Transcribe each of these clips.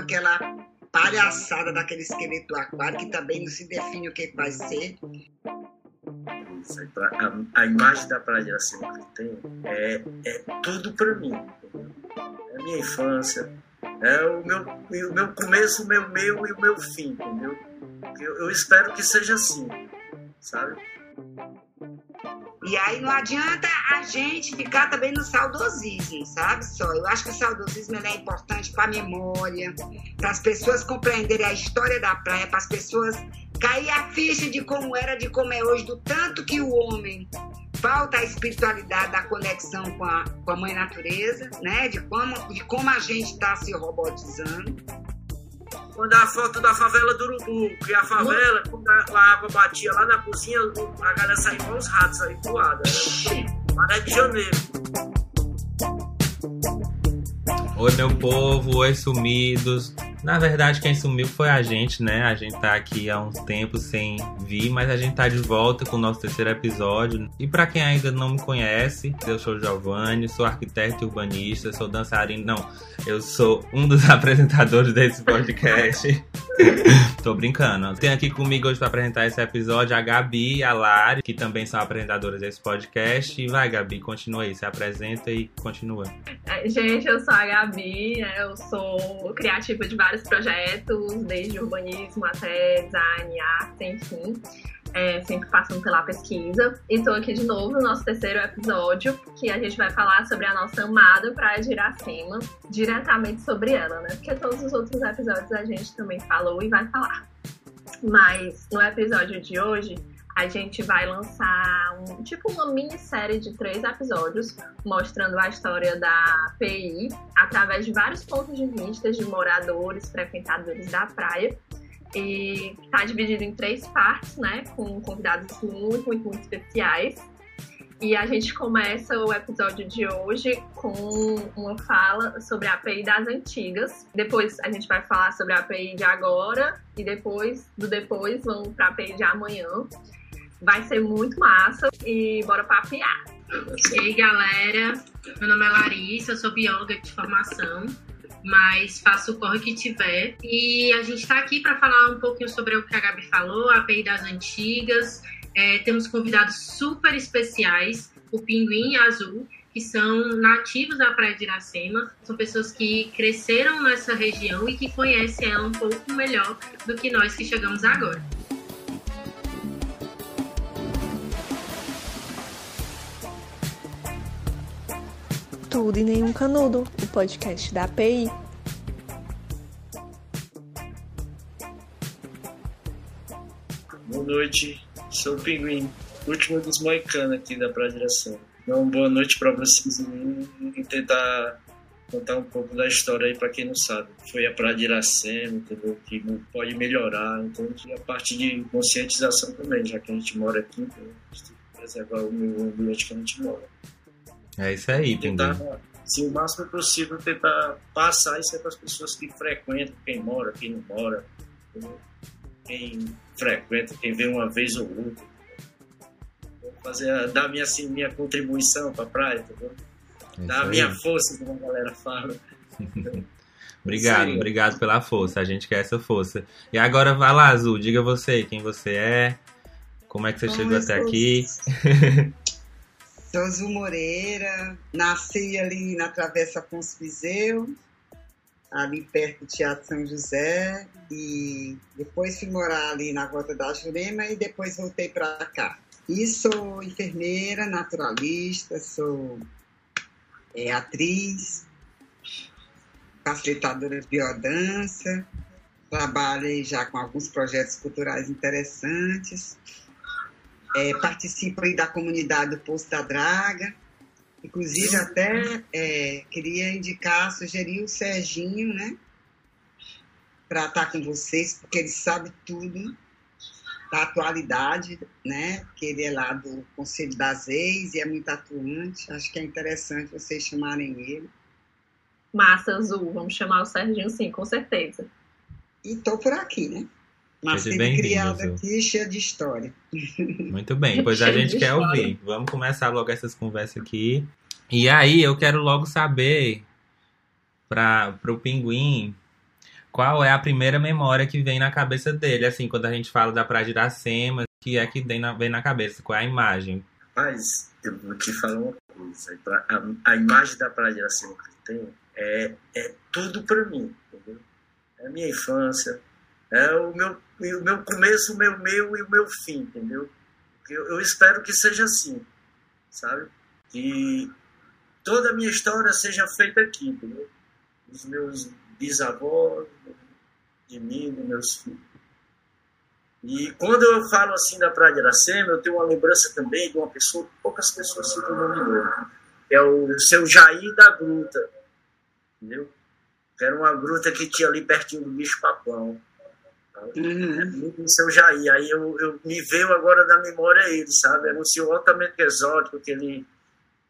aquela palhaçada daquele esqueleto aquário que também não se define o que vai ser. A, a imagem da Praia de Iracema que tenho é, é tudo para mim. É a minha infância, é o meu, o meu começo, o meu meio e o meu fim, entendeu? Eu, eu espero que seja assim, sabe? E aí não adianta a gente ficar também no saudosismo, sabe só? Eu acho que o saudosismo é importante para a memória, para as pessoas compreenderem a história da praia, para as pessoas cair a ficha de como era, de como é hoje, do tanto que o homem falta a espiritualidade da conexão com a, com a mãe natureza, né? De como, de como a gente está se robotizando. Quando a foto da favela do Urubu, que a favela, quando a, água batia lá na cozinha, a galera saía com os ratos aí voada. Maré de Janeiro. Oi, meu povo, oi, sumidos. Na verdade, quem sumiu foi a gente, né? A gente tá aqui há um tempo sem vir, mas a gente tá de volta com o nosso terceiro episódio. E para quem ainda não me conhece, eu sou Giovanni, sou arquiteto urbanista, sou dançarino. Não, eu sou um dos apresentadores desse podcast. Tô brincando. Tem aqui comigo hoje para apresentar esse episódio a Gabi e a Lari, que também são apresentadoras desse podcast. E vai, Gabi, continua aí, se apresenta e continua. Gente, eu sou a Gabi, né? eu sou criativa de vários projetos, desde urbanismo até design, arte, enfim. É, sempre passando pela pesquisa. Estou aqui de novo no nosso terceiro episódio, que a gente vai falar sobre a nossa amada Praia de Iracema, diretamente sobre ela, né? Porque todos os outros episódios a gente também falou e vai falar. Mas no episódio de hoje, a gente vai lançar um, tipo uma minissérie de três episódios mostrando a história da PI através de vários pontos de vista de moradores, frequentadores da praia. E está dividido em três partes, né? Com convidados muito, muito, muito especiais. E a gente começa o episódio de hoje com uma fala sobre a API das antigas. Depois a gente vai falar sobre a API de agora e depois do depois vamos para a API de amanhã. Vai ser muito massa e bora papear. E aí, galera, meu nome é Larissa, eu sou bióloga de formação, mas faço o corre que tiver. E a gente está aqui para falar um pouquinho sobre o que a Gabi falou, a API das antigas. É, temos convidados super especiais, o Pinguim Azul, que são nativos da Praia de Iracema, são pessoas que cresceram nessa região e que conhecem ela um pouco melhor do que nós que chegamos agora. Tudo e Nenhum Canudo, o podcast da API. Boa noite, sou o Pinguim, último dos moicanos aqui da Praia. Então, boa noite para vocês e tentar contar um pouco da história aí para quem não sabe. Foi a Praia de Iracema, entendeu? Que pode melhorar, então a parte de conscientização também, já que a gente mora aqui, então a gente tem que preservar o meio ambiente que a gente mora. É isso aí, tentar, se o máximo possível, tentar passar isso para as pessoas que frequentam, quem mora, quem não mora, quem frequenta, quem vê uma vez ou outra. Vou fazer, dar minha, assim, minha contribuição para a praia, entendeu? É dar a minha força, como a galera fala. obrigado, Sim. obrigado pela força. A gente quer essa força. E agora vai lá, Azul, diga você quem você é, como é que você chegou até aqui. Sou Zu Moreira, nasci ali na Travessa Afonso Viseu, ali perto do Teatro São José, e depois fui morar ali na Rota da Jurema e depois voltei para cá. E sou enfermeira, naturalista, sou é, atriz, facilitadora de biodança, trabalho já com alguns projetos culturais interessantes é, participo aí da comunidade do Poço da Draga. Inclusive, até é, queria indicar, sugerir o Serginho, né? Para estar com vocês, porque ele sabe tudo da atualidade, né? Que ele é lá do Conselho das Ex e é muito atuante. Acho que é interessante vocês chamarem ele. Massa, Azul. Vamos chamar o Serginho, sim, com certeza. E tô por aqui, né? Nascido e criado aqui, cheio de história. Muito bem, pois a gente quer ouvir. Vamos começar logo essas conversas aqui. E aí, eu quero logo saber para o Pinguim qual é a primeira memória que vem na cabeça dele, assim, quando a gente fala da Praia de Iracema, que é que vem na, vem na cabeça, qual é a imagem? Mas eu vou te falar uma coisa, a, a imagem da Praia de Iracema que eu tenho é, é tudo para mim, entendeu? É a minha infância, é o meu, o meu começo, o meu meio e o meu fim, entendeu? Eu, eu espero que seja assim, sabe? Que toda a minha história seja feita aqui, entendeu? Os meus bisavós, de mim, dos meus filhos. E quando eu falo assim da Praia de Iracema, eu tenho uma lembrança também de uma pessoa que poucas pessoas citam o nome dele. É o seu Jair da Gruta, entendeu? Era uma gruta que tinha ali pertinho do bicho papão. Uhum. Seu Jair. Aí eu, eu, me veio agora na memória ele, sabe? Era um senhor altamente exótico, que ele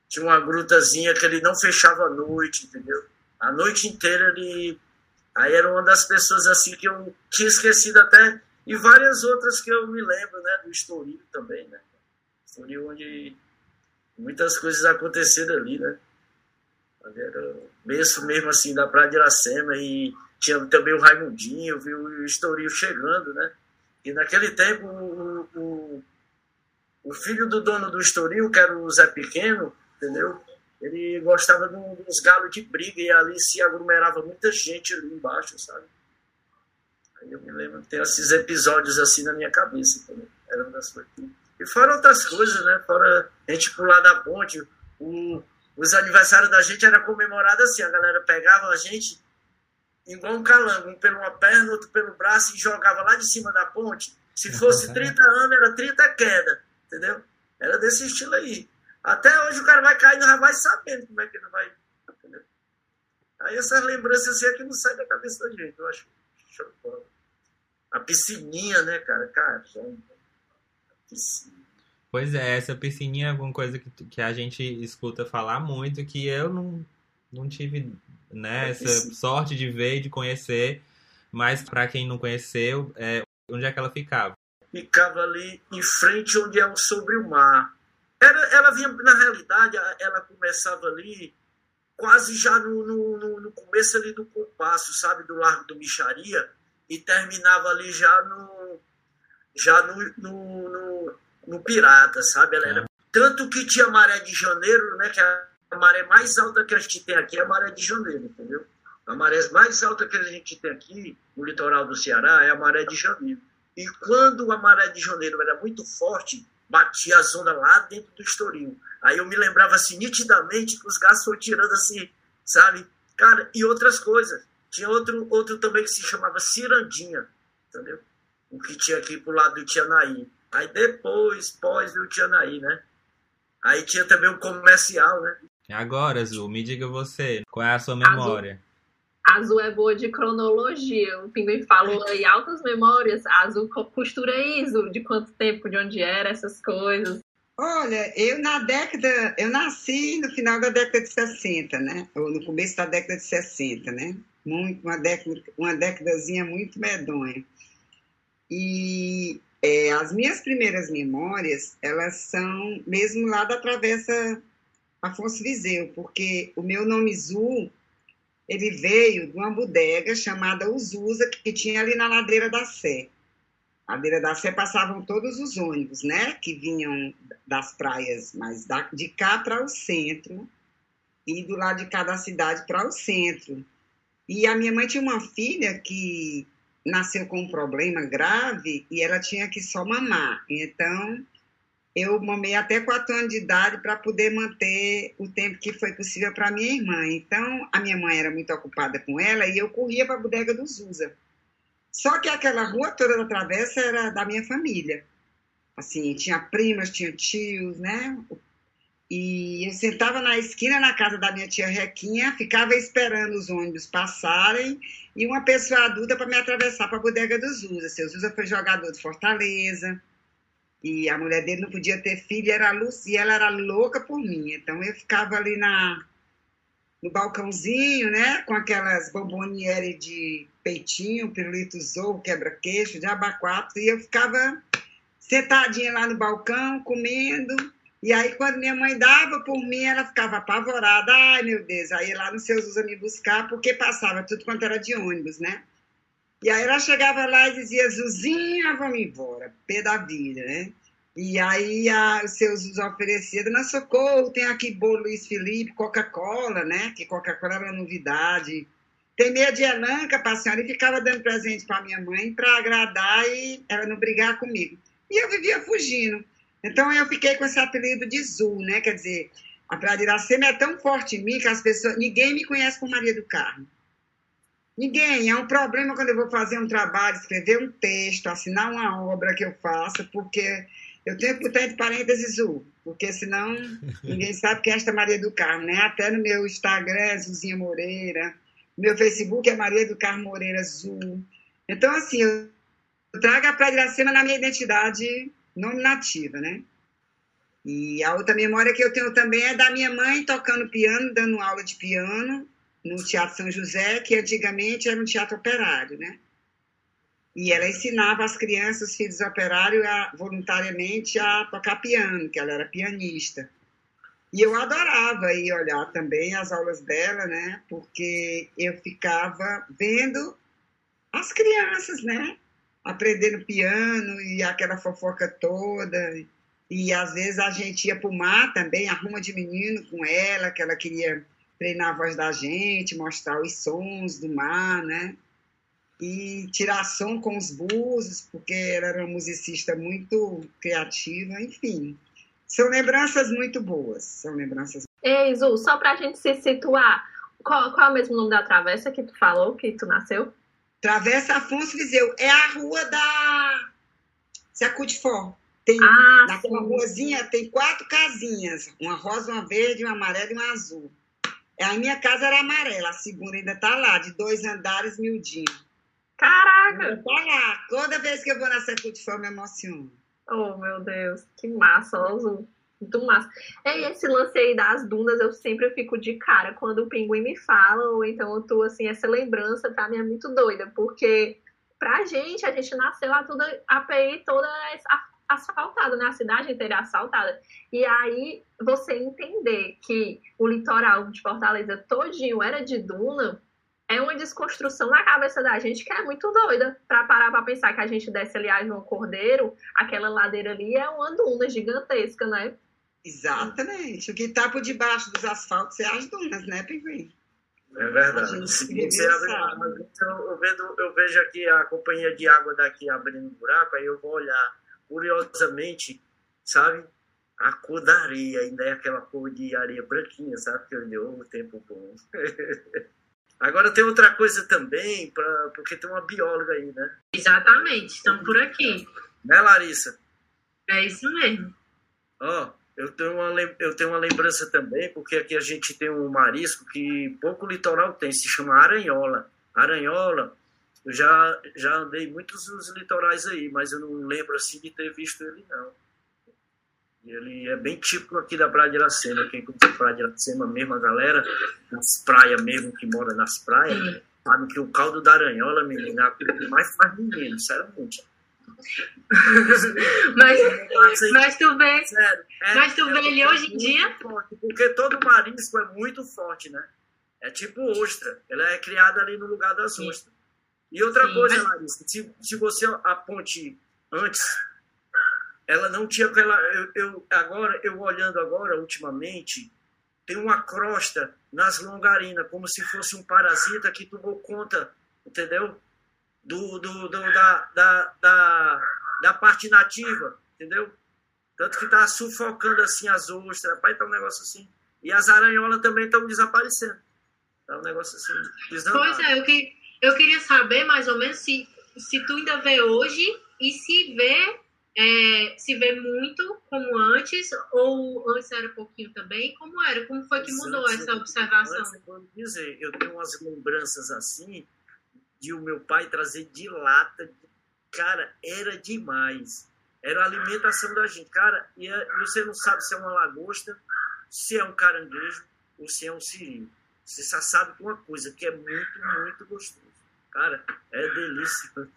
tinha uma grutazinha que ele não fechava a noite, entendeu? A noite inteira ele. Aí era uma das pessoas assim que eu tinha esquecido até. E várias outras que eu me lembro, né? Do Estoril também, né? Estoril onde muitas coisas aconteceram ali, né? Era berço mesmo assim da Praia de Iracema e tinha também o Raimundinho, viu o Estoril chegando, né? E naquele tempo o, o, o, filho do dono do Estoril, que era o Zé Pequeno, entendeu? Ele gostava de uns galos de briga e ali se aglomerava muita gente ali embaixo, sabe? Aí eu me lembro tem esses episódios assim na minha cabeça também. Era uma das coisas. E fora outras coisas, né? Fora a gente pular da ponte, o, os aniversários da gente era comemorado assim, a galera pegava a gente igual um calango, um pelo uma perna, outro pelo braço e jogava lá de cima da ponte. Se fosse 30 anos, era 30 queda, entendeu? Era desse estilo aí. Até hoje o cara vai cair e já vai sabendo como é que ele vai. Entendeu? Aí essas lembranças assim é que não saem da cabeça da gente, eu acho. A piscininha, né, cara? Cara, já... piscina. Pois é, essa piscininha é alguma coisa que, que a gente escuta falar muito, que eu não, não tive né, essa sorte de ver e de conhecer, mas para quem não conheceu, é, onde é que ela ficava? Ficava ali em frente onde é o sobre o mar. Era, ela vinha, na realidade, ela começava ali quase já no, no, no começo ali do compasso, sabe, do Largo do Micharia, e terminava ali já no já no, no, no, no Pirata, sabe? Ela era, tanto que tinha Maré de Janeiro, né, que a maré mais alta que a gente tem aqui é a Maré de Janeiro, entendeu? A maré mais alta que a gente tem aqui no litoral do Ceará é a Maré de Janeiro. E quando a Maré de Janeiro era muito forte, batia a zona lá dentro do Estoril. Aí eu me lembrava assim, nitidamente, que os gatos foram tirando assim, sabe? Cara, e outras coisas. Tinha outro, outro também que se chamava Cirandinha, entendeu? O que tinha aqui pro lado do Tianaí. Aí depois, pós do Tianaí, né? Aí tinha também o comercial, né? Agora, Azul, me diga você, qual é a sua memória? Azul, Azul é boa de cronologia. O Pinguim falou aí altas memórias. Azul costura isso, de quanto tempo, de onde era, essas coisas. Olha, eu na década, eu nasci no final da década de 60, né? Ou no começo da década de 60, né? Muito, uma década, uma décadazinha muito medonha. E é, as minhas primeiras memórias, elas são mesmo lá da Travessa Afonso Viseu, porque o meu nome Zu, ele veio de uma bodega chamada Uzusa, que tinha ali na ladeira da Sé. A ladeira da Sé passavam todos os ônibus, né, que vinham das praias, mas de cá para o centro, e do lado de cá da cidade para o centro. E a minha mãe tinha uma filha que nasceu com um problema grave e ela tinha que só mamar. Então, eu mamei até quatro anos de idade para poder manter o tempo que foi possível para minha irmã. Então, a minha mãe era muito ocupada com ela e eu corria para a bodega do Zusa. Só que aquela rua toda da travessa era da minha família. Assim, tinha primas, tinha tios, né? E eu sentava na esquina na casa da minha tia Requinha, ficava esperando os ônibus passarem e uma pessoa adulta para me atravessar para a bodega do Zusa. Seu Zusa foi jogador de Fortaleza e a mulher dele não podia ter filho, era a Lucy, e ela era louca por mim. Então eu ficava ali na, no balcãozinho, né, com aquelas bomboniere de peitinho, pirulito zorro, quebra-queixo, de abacuato, e eu ficava sentadinha lá no balcão, comendo e aí, quando minha mãe dava por mim, ela ficava apavorada. Ai, meu Deus. Aí lá nos seus usa me buscar, porque passava tudo quanto era de ônibus, né? E aí ela chegava lá e dizia, Zuzinha, vamos embora, pé da vida, né? E aí a, os seus os ofereciam, Dona Socorro, tem aqui bolo Luiz Felipe, Coca-Cola, né? Que Coca-Cola era novidade. Tem meia de elanca para a senhora e ficava dando presente para minha mãe para agradar e ela não brigar comigo. E eu vivia fugindo. Então eu fiquei com esse apelido de Zul, né? Quer dizer, a Praia Iracema é tão forte em mim que as pessoas, ninguém me conhece por Maria do Carmo. Ninguém. É um problema quando eu vou fazer um trabalho, escrever um texto, assinar uma obra que eu faço, porque eu tenho que botar entre parênteses Zul, porque senão ninguém sabe que é esta Maria do Carmo, né? Até no meu Instagram é Zuzinha Moreira, meu Facebook é Maria do Carmo Moreira Zul. Então, assim, eu trago a Praia de Iracema na minha identidade nominativa, né? E a outra memória que eu tenho também é da minha mãe tocando piano, dando aula de piano no Teatro São José, que antigamente era um teatro operário, né? E ela ensinava as crianças, os filhos operários, a, voluntariamente a tocar piano, que ela era pianista. E eu adorava ir olhar também as aulas dela, né? Porque eu ficava vendo as crianças, né? Aprendendo piano e aquela fofoca toda. E às vezes a gente ia para o mar também, arruma de menino com ela, que ela queria treinar a voz da gente, mostrar os sons do mar, né? e tirar som com os búzios, porque ela era uma musicista muito criativa, enfim. São lembranças muito boas, são lembranças. Ei, Zu, só para a gente se situar, qual, qual é o mesmo nome da travessa que tu falou, que tu nasceu? Travessa Afonso Viseu, é a rua da Secudifó. Tem, Ah, naquela sim. ruazinha tem quatro casinhas, uma rosa, uma verde, uma amarela e uma azul. A minha casa era amarela, a segunda ainda está lá, de dois andares, miudinho. Caraca! Tá lá. Toda vez que eu vou na Secudifó, eu me emociono. Oh, meu Deus, que massa, ó, Zu. Muito massa. E esse lance aí das dunas, eu sempre fico de cara quando o pinguim me fala, ou então eu tô assim, essa lembrança pra mim é muito doida, porque pra gente, a gente nasceu lá toda, a PI toda as- asfaltada, né? A cidade inteira é asfaltada. E aí, você entender que o litoral de Fortaleza todinho era de duna, é uma desconstrução na cabeça da gente que é muito doida. Pra parar pra pensar que a gente desce ali a João Cordeiro, aquela ladeira ali é uma duna gigantesca, né? Exatamente. O que está por debaixo dos asfaltos é as dunas, né, Pinguim? É A verdade. você abre- então, eu, vendo, eu vejo aqui a companhia de água daqui abrindo um buraco, aí eu vou olhar curiosamente, sabe? A cor da areia, ainda é aquela cor de areia branquinha, sabe? Que eu deu o tempo bom. Agora tem outra coisa também, pra, porque tem uma bióloga aí, né? Exatamente, estamos por aqui. Né, Larissa? É isso mesmo. Ó, eu tenho, uma, eu tenho uma lembrança também, porque aqui a gente tem um marisco que pouco litoral tem, se chama aranhola. Aranhola, eu já, já andei muitos dos litorais aí, mas eu não lembro assim de ter visto ele, não. Ele é bem típico aqui da Praia de Iracema. Quem conhece a Praia de Iracema mesmo, a galera nas praias mesmo, que mora nas praias, Sim. sabe que o caldo da aranhola, menina, é a coisa que mais faz menino, sinceramente. Mas, Mas, mas tu vê, Sério. é- Mas tu é vê ele uma hoje em dia? forte, porque todo marisco é muito forte, né? É tipo ostra. Ela é criada ali no lugar das ostras. E outra Sim, coisa, mas- Larissa, se, se você a ponte antes, ela não tinha aquela. Eu, eu- agora, eu olhando agora, ultimamente, tem uma crosta nas longarinas, como se fosse um parasita que tomou conta, entendeu? Do, do, do- da, da, da, da parte nativa, entendeu? Tanto que tá sufocando assim as ostras, rapaz, tá um negócio assim. E as aranholas também estão desaparecendo. Tá um negócio assim, desandado. Pois é, eu, que, eu queria saber mais ou menos se, se tu ainda vê hoje e se vê, é, se vê muito como antes, ou antes era pouquinho também, como era? Como foi que mudou Antes, essa observação? Antes, eu dizer, eu tenho umas lembranças assim de o meu pai trazer de lata. Cara, era demais. Era a alimentação da gente. Cara, e é- você não sabe se é uma lagosta, se é um caranguejo ou se é um siri. Você só sabe uma coisa, que é muito, muito gostoso. Cara, é delícia.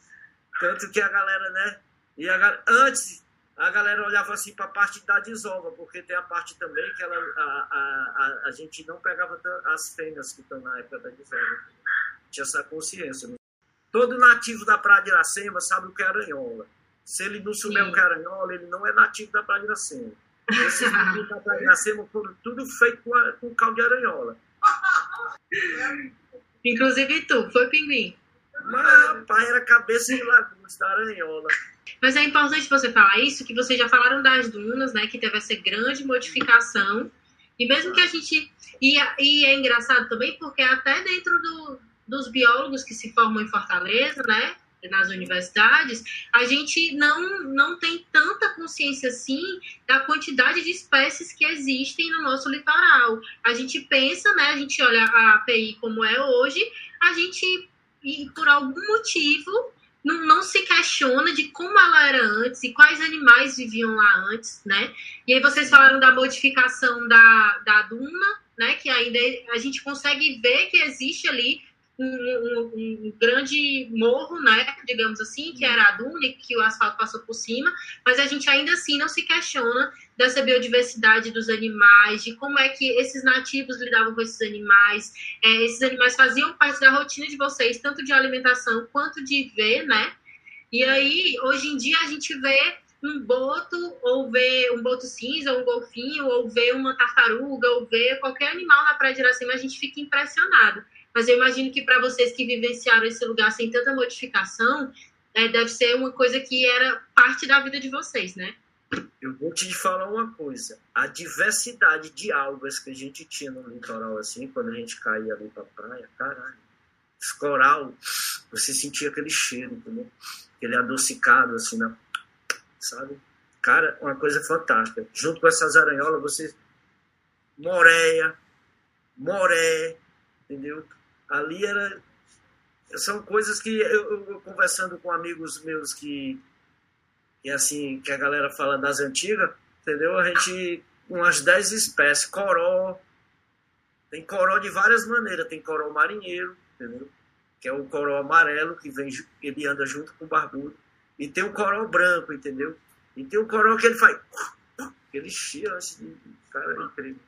Tanto que a galera, né? E a, antes, a galera olhava assim para a parte da desova, porque tem a parte também que ela, a, a, a, gente não pegava as fêmeas que estão na época da desova. Tinha essa consciência. né? Todo nativo da Praia de Iracema sabe o que é aranhola. Se ele não souber o que é aranhola, ele não é nativo da Praia de Iracema. Esses meninos da Praia de Iracema foram tudo feito com, com caldo de aranhola. Inclusive tu, foi pinguim. Mas, rapaz, era cabeça de lagoas da aranhola. Mas é importante você falar isso, que vocês já falaram das dunas, né? Que teve essa grande modificação. E mesmo que a gente. E, e é engraçado também, porque até dentro do, dos biólogos que se formam em Fortaleza, né? Nas universidades, a gente não, não tem tanta consciência assim da quantidade de espécies que existem no nosso litoral. A gente pensa, né? A gente olha a API como é hoje, a gente, e por algum motivo, não, não, se questiona de como ela era antes e quais animais viviam lá antes, né? E aí vocês falaram da modificação da, da duna, né? Que ainda a gente consegue ver que existe ali um, um, grande morro, né, digamos assim, que era a duna e que o asfalto passou por cima, mas a gente ainda assim não se questiona dessa biodiversidade dos animais, de como é que esses nativos lidavam com esses animais, é, esses animais faziam parte da rotina de vocês, tanto de alimentação quanto de ver, né? E aí, hoje em dia, a gente vê um boto, ou vê um boto cinza, um golfinho, ou vê uma tartaruga, ou vê qualquer animal na Praia de Iracema, a gente fica impressionado. Mas eu imagino que para vocês que vivenciaram esse lugar sem tanta modificação, é, deve ser uma coisa que era parte da vida de vocês, né? Eu vou te falar uma coisa. A diversidade de algas que a gente tinha no litoral, assim, quando a gente caía ali pra praia, caralho. Esse coral, você sentia aquele cheiro, entendeu? Aquele adocicado, assim, na, sabe? Cara, uma coisa fantástica. Junto com essas aranholas, você. Moreia, moré, entendeu? Ali era. São coisas que eu, eu conversando com amigos meus que, que assim, que a galera fala das antigas, entendeu? A gente, umas 10 espécies, coró, tem coró de várias maneiras, tem coró marinheiro, entendeu? Que é o coró amarelo, que vem, ele anda junto com o barbudo. E tem o coró branco, entendeu? E tem o coró que ele faz. Ele cheira, assim, cara, é incrível.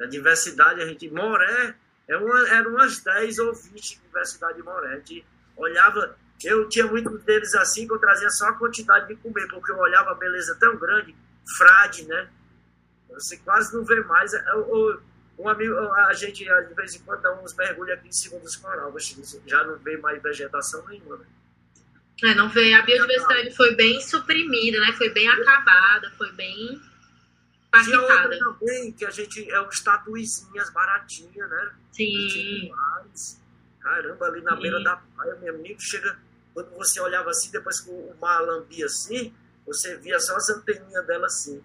A diversidade, a gente. Moré, é uma, eram umas 10 ou 20 de Universidade de Morete. Olhava, eu tinha muitos deles assim que eu trazia só a quantidade de comer, porque eu olhava a beleza tão grande, frade, né? Você quase não vê mais. É, um amigo, a gente de vez em quando dá uns mergulhos aqui em cima dos coral, já não vê mais vegetação nenhuma. Né? É, não vê. A biodiversidade foi bem suprimida, né? Foi bem acabada, foi bem tinha outra também, que a gente é os tatuizinhas baratinhas, né? Sim. Caramba, ali na Sim. beira da praia, meu amigo, chega. Quando você olhava assim, depois que o mar lambia assim, você via só as anteninhas dela assim.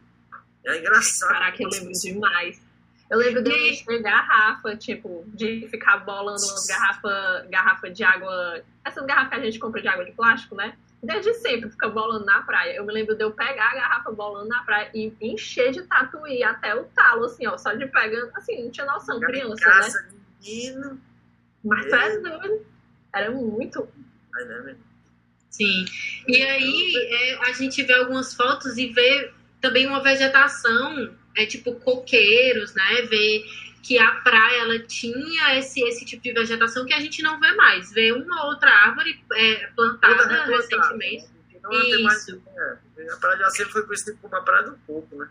É engraçado. Caraca, eu lembro demais. Eu lembro de eu encher garrafa, tipo, de ficar bolando umas garrafas garrafa de água. Essas garrafas que a gente compra de água de plástico, né? Desde sempre fica bolando na praia. Eu me lembro de eu pegar a garrafa bolando na praia e encher de tatuí até o talo, assim, ó, só de pegando, assim, não tinha noção, criança, caça, né? Menino. Mas é. é doido. Era muito. É Sim. E aí é, a gente vê algumas fotos e vê também uma vegetação, é tipo coqueiros, né? Vê que a praia ela tinha esse, esse tipo de vegetação que a gente não vê mais. Vê uma outra árvore é, plantada recentemente. Isso. Mais, é, a praia de Acema foi conhecida como a praia do coco, né?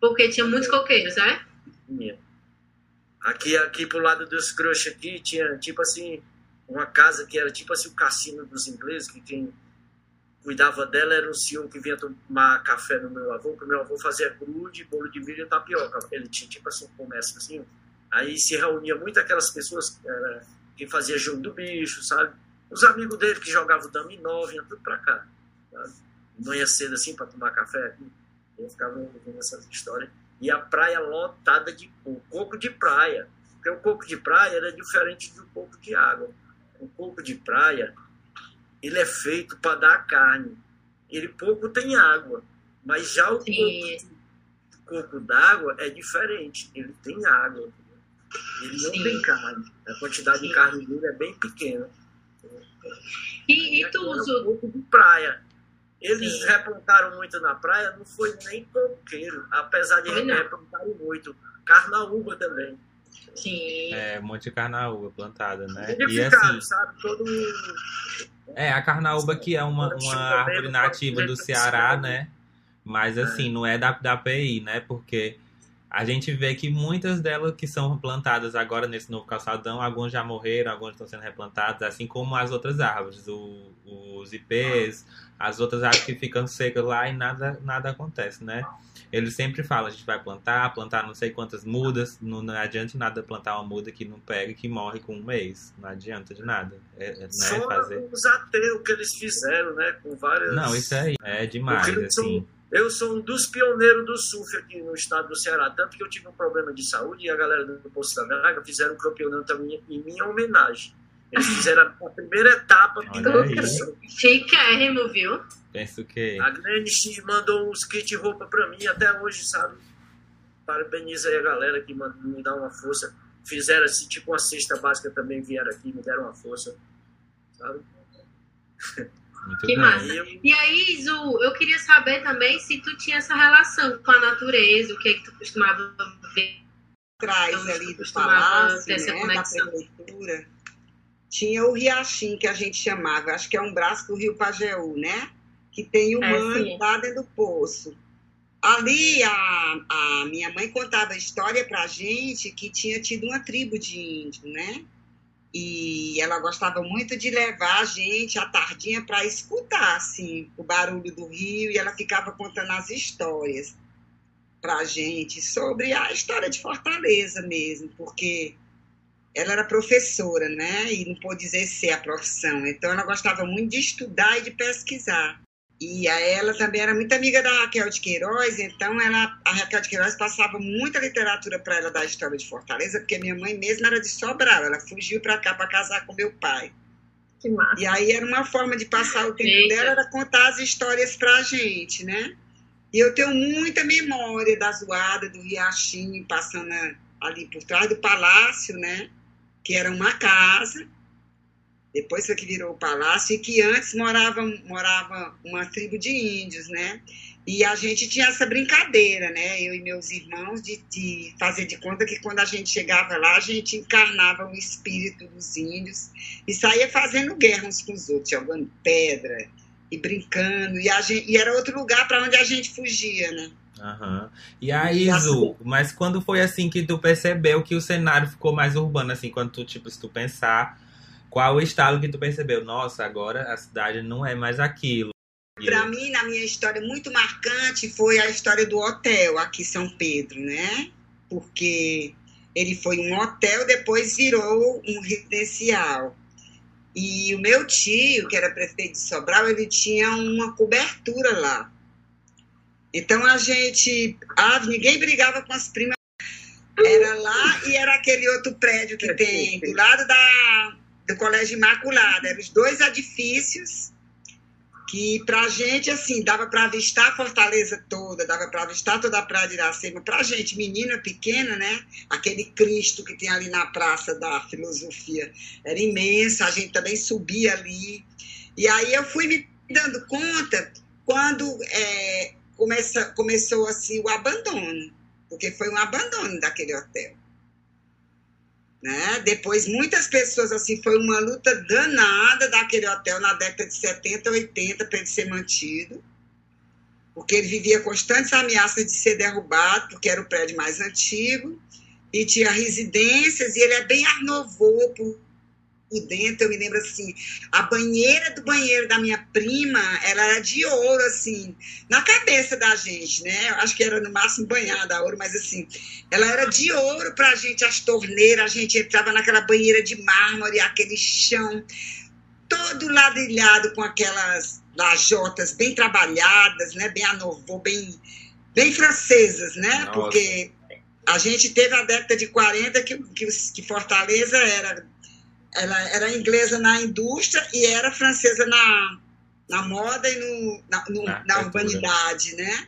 Porque tinha muitos coqueiros, é? Tinha. Aqui, aqui pro lado dos crush aqui tinha tipo assim uma casa que era tipo assim o cassino dos ingleses que quem cuidava dela era um senhor que vinha tomar café no meu avô, que meu avô fazia grude, bolo de milho e tapioca. Ele tinha tipo assim um comércio assim. Aí se reunia muito aquelas pessoas era, que fazia jogo do bicho, sabe? Os amigos dele que jogavam dominó, vinha tudo pra cá. Sabe? Manhã cedo assim para tomar café aqui. Eu ficava ouvindo essas histórias. E a praia lotada de coco, coco de praia. Porque o coco de praia era diferente do coco de água. O coco de praia ele é feito para dar carne. Ele pouco tem água, mas já o coco, coco d'água é diferente. Ele tem água. Ele não Sim. tem carne. A quantidade Sim. de carne dele é bem pequena. E, e tu usa. Um pouco de praia. Eles Sim. replantaram muito na praia, não foi nem coqueiro, apesar de replantarem muito. Carnaúba também. Sim. É, um monte de carnaúba plantada, né? E E assim, sabe? Todo. É, a carnaúba que é uma, uma árvore nativa do Ceará, né? Mas assim, não é da, da API, né? Porque a gente vê que muitas delas que são plantadas agora nesse novo calçadão, algumas já morreram, algumas estão sendo replantadas, assim como as outras árvores, o- os ipês, as outras árvores que ficam secas lá e nada, nada acontece, né? Eles sempre falam, a gente vai plantar, plantar não sei quantas mudas, não, não adianta nada plantar uma muda que não pega e que morre com um mês, não adianta de nada, é, é, né? Só Fazer... os ateus que eles fizeram, né? Com várias. Não, isso aí é demais, são- assim. Eu sou um dos pioneiros do surf aqui no estado do Ceará. Tanto que eu tive um problema de saúde e a galera do Poço da Draga fizeram um campeonato em minha homenagem. Eles fizeram a primeira etapa surf. Chiquérrimo, viu? Penso que. A Glenn X mandou uns kit roupa pra mim até hoje, sabe? Parabeniza aí a galera que me dá uma força. Fizeram assim, tipo uma cesta básica também vieram aqui, me deram uma força. Sabe? Muito Que bem. massa. E eu, E aí, Zu, eu queria saber também se tu tinha essa relação com a natureza, o que é que tu costumava ver. atrás Então, ali do costumava palácio, ter essa né, da conexão. prefeitura, tinha o Riachim, que a gente chamava, acho que é um braço do Rio Pajeú, né? Que tem o É, lá dentro do poço. Ali, a, a minha mãe contava a história pra gente que tinha tido uma tribo de índio, né? E ela gostava muito de levar a gente à tardinha para escutar, assim, o barulho do rio, e ela ficava contando as histórias para a gente sobre a história de Fortaleza mesmo, porque ela era professora, né? E não pôde exercer a profissão. Então ela gostava muito de estudar e de pesquisar. E a ela também era muito amiga da Raquel de Queiroz, então ela, a Raquel de Queiroz passava muita literatura para ela da história de Fortaleza, porque minha mãe mesma era de Sobral, ela fugiu para cá para casar com meu pai. Que massa. E aí era uma forma de passar o tempo Eita. dela, era contar as histórias pra gente, né? E eu tenho muita memória da zoada do Riachinho passando ali por trás do palácio, né? Que era uma casa, depois foi que virou o palácio, e que antes morava, morava uma tribo de índios, né? E a gente tinha essa brincadeira, né? Eu e meus irmãos, de, de fazer de conta que quando a gente chegava lá, a gente encarnava o espírito dos índios e saía fazendo guerra uns com os outros, jogando pedra e brincando. E, gente, e era outro lugar para onde a gente fugia, né? Aham. E aí, Assim. Zu, mas quando foi assim que tu percebeu que o cenário ficou mais urbano, assim, quando tu, tipo, se tu pensar, qual o estalo que tu percebeu? Nossa, agora a cidade não é mais aquilo. Para mim, na minha história, muito marcante foi a história do hotel aqui em São Pedro, né? Porque ele foi um hotel, depois virou um residencial. E o meu tio, que era prefeito de Sobral, ele tinha uma cobertura lá. Então a gente. Ah, ninguém brigava com as primas. Era lá e era aquele outro prédio que tem do lado da, do Colégio Imaculada. Eram os dois edifícios que pra gente, assim, dava para avistar a Fortaleza toda, dava para avistar toda a Praia de Iracema. Pra gente, menina pequena, né? Aquele Cristo que tem ali na Praça da Filosofia era imenso, a gente também subia ali. E aí eu fui me dando conta quando é, começa, começou, assim, o abandono, porque foi um abandono daquele hotel. Né? Depois, muitas pessoas, assim, foi uma luta danada daquele hotel na década de 70, 80, para ele ser mantido, porque ele vivia constantes ameaças de ser derrubado, porque era o prédio mais antigo, e tinha residências, e ele é bem arnovou por, por dentro, eu me lembro assim, a banheira do banheiro da minha prima, ela era de ouro, assim, na cabeça da gente, né? Eu acho que era no máximo banhada a ouro, mas assim, ela era de ouro pra gente, as torneiras, a gente entrava naquela banheira de mármore, aquele chão todo ladrilhado com aquelas lajotas bem trabalhadas, né? Bem anovou, bem, bem francesas, né? Nossa. Porque a gente teve a década de 40 que, que, que Fortaleza era, ela era inglesa na indústria e era francesa na, na moda e no, na, no- Na na urbanidade, né?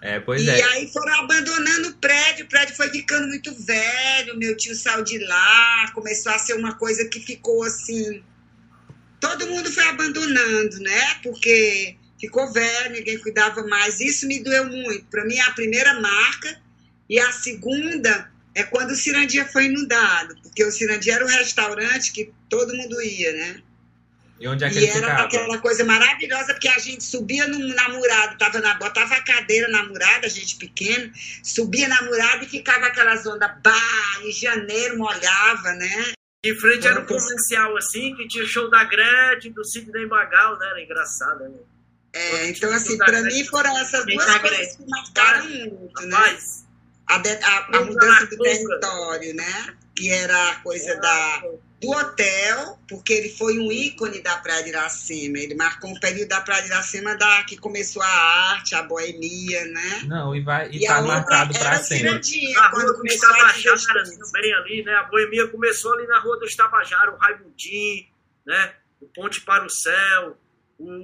É, pois e é. aí foram abandonando o prédio, o prédio foi ficando muito velho, meu tio saiu de lá, começou a ser uma coisa que ficou assim. Todo mundo foi abandonando, né? Porque ficou velho, ninguém cuidava mais. Isso me doeu muito. Para mim, a primeira marca e a segunda é quando o Cirandia foi inundado, porque o Cirandia era um restaurante que todo mundo ia, né? E onde é que E ele era ficava? aquela coisa maravilhosa, porque a gente subia no, na murada, tava na, botava a cadeira na murada, a gente pequeno, subia na murada e ficava aquelas ondas, bah, em janeiro molhava, né? De frente era um comercial assim, que tinha show da Gretchen, do Sidney Magal, né? Era engraçado, né? É, então, assim, para mim foram essas duas coisas grande. que marcaram muito, né? Rapaz, A, de- a- a mudança do território, né? Que era a coisa da, do hotel, porque ele foi um ícone da Praia de Iracema. Ele marcou um período da Praia de Iracema da, que começou a arte, a boemia, né? Não, e, vai, e, E tá a marcado o sempre. Na quando rua do começou a Tabajara, existir. assim, bem ali, né? A boemia começou ali na rua do Tabajara, o Raimundinho, né? O Ponte para o Céu, o,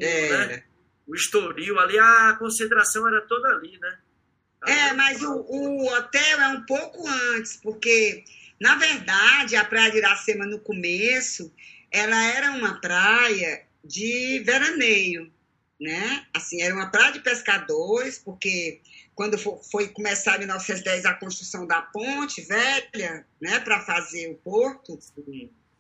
né? O Estoril, ali a concentração era toda ali, né? É, mas o, o hotel é um pouco antes, porque, na verdade, a Praia de Iracema, no começo, ela era uma praia de veraneio, né? Assim, era uma praia de pescadores, porque quando fo- foi começar em 1910 a construção da ponte velha, né, para fazer o porto,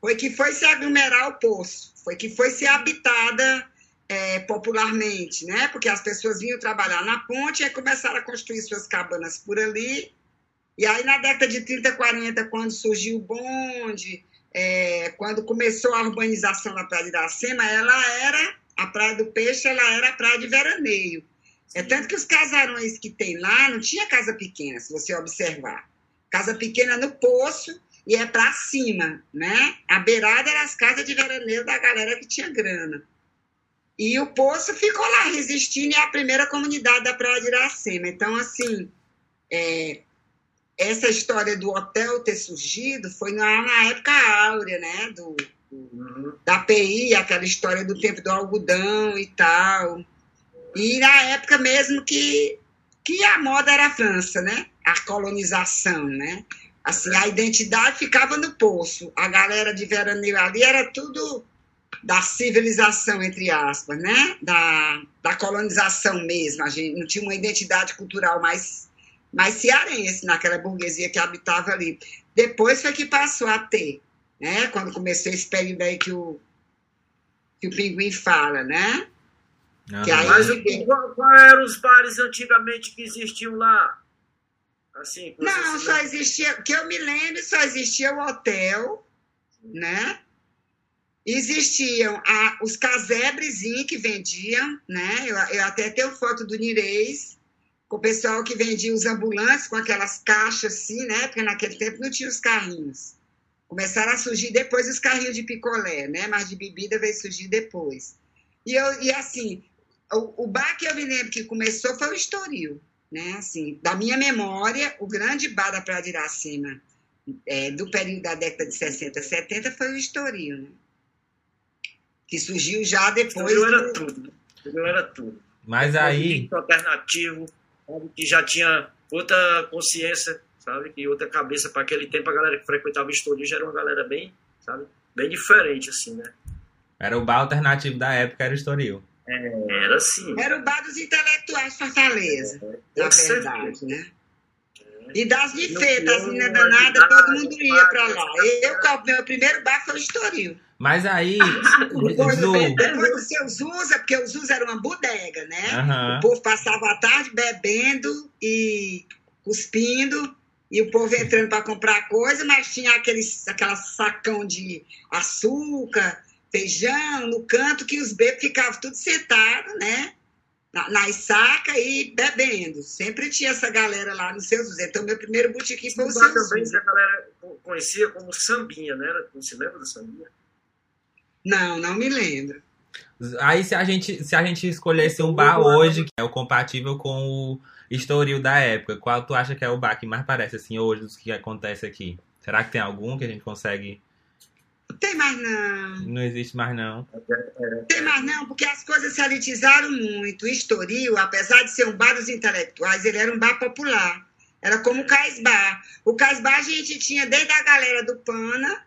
foi que foi se aglomerar o poço, foi que foi ser habitada é, popularmente, né? Porque as pessoas vinham trabalhar na ponte e começaram a construir suas cabanas por ali. E aí, na década de 30, 40, quando surgiu o bonde, é, quando começou a urbanização da Praia de Iracema, ela era, a Praia do Peixe, ela era a praia de veraneio. É tanto que os casarões que tem lá não tinha casa pequena, se você observar. Casa pequena no poço e é para cima, né? A beirada era as casas de veraneio da galera que tinha grana. E o poço ficou lá resistindo é a primeira comunidade da Praia de Iracema. Então, assim, é, essa história do hotel ter surgido foi na, na época áurea, né? Do, Uhum. da PI, aquela história do tempo do algodão e tal. E na época mesmo que, que a moda era a França, né? A colonização, né? Assim, a identidade ficava no poço. A galera de veraneio ali era tudo da civilização, entre aspas, né? Da, da colonização mesmo. A gente não tinha uma identidade cultural mais, mais cearense naquela burguesia que habitava ali. Depois foi que passou a ter, né? Quando começou esse período aí que o, que o Pinguim fala, né? Que aí- Mas o, qual, qual eram os bares antigamente que existiam lá? Assim, Não, se só existia, que eu me lembro, só existia o hotel, né? Existiam a- os casebrezinhos que vendiam, né? Eu, eu até tenho foto do Nireis, com o pessoal que vendia os ambulantes com aquelas caixas assim, né? Porque naquele tempo não tinha os carrinhos. Começaram a surgir depois os carrinhos de picolé, né? Mas de bebida veio surgir depois. E, eu, e assim, o, o bar que eu me lembro que começou foi o Estoril né? Assim, da minha memória, o grande bar da Praia de Iracema, é, do período da década de 60, 70, foi o Estoril, né? Que surgiu já depois. Estoril era do- tudo. né? Estoril era tudo. Mas aí, alternativo, que já tinha outra consciência, sabe? Que outra cabeça para aquele tempo, a galera que frequentava o Estoril já era uma galera bem, sabe? Bem diferente, assim, né? era o bar alternativo da época, era o Estoril. Era assim. Era o bar dos intelectuais Fortaleza, na Com certeza. verdade, né? E das Não bifetas, as tinha meninas uma danadas, todo mundo ia para lá. Eu, o meu primeiro bar foi o Estoril. Mas aí, Depois, Zu, depois do seu Zusa, porque o Zusa era uma bodega, né? aham. O povo passava a tarde bebendo e cuspindo, e o povo entrando para comprar coisa, mas tinha aqueles, aquela sacão de açúcar, feijão no canto, que os bebês ficavam tudo sentados, né? Na, nas sacas e bebendo. Sempre tinha essa galera lá no seu Zuzé. Então, meu primeiro botequim foi o seu bar também que a galera conhecia como sambinha, né? Era- Você lembra do sambinha? Não, não me lembro. Aí se a gente se a gente escolhesse um bar hoje que é o compatível com o Estoril da época, qual tu acha que é o bar que mais parece assim hoje dos que acontece aqui? Será que tem algum que a gente consegue? Tem mais não. Não existe mais não. Tem mais não, porque as coisas se elitizaram muito. O Estoril, apesar de ser um bar dos intelectuais, ele era um bar popular. Era como o Cais Bar. O Cais Bar a gente tinha desde a galera do Pana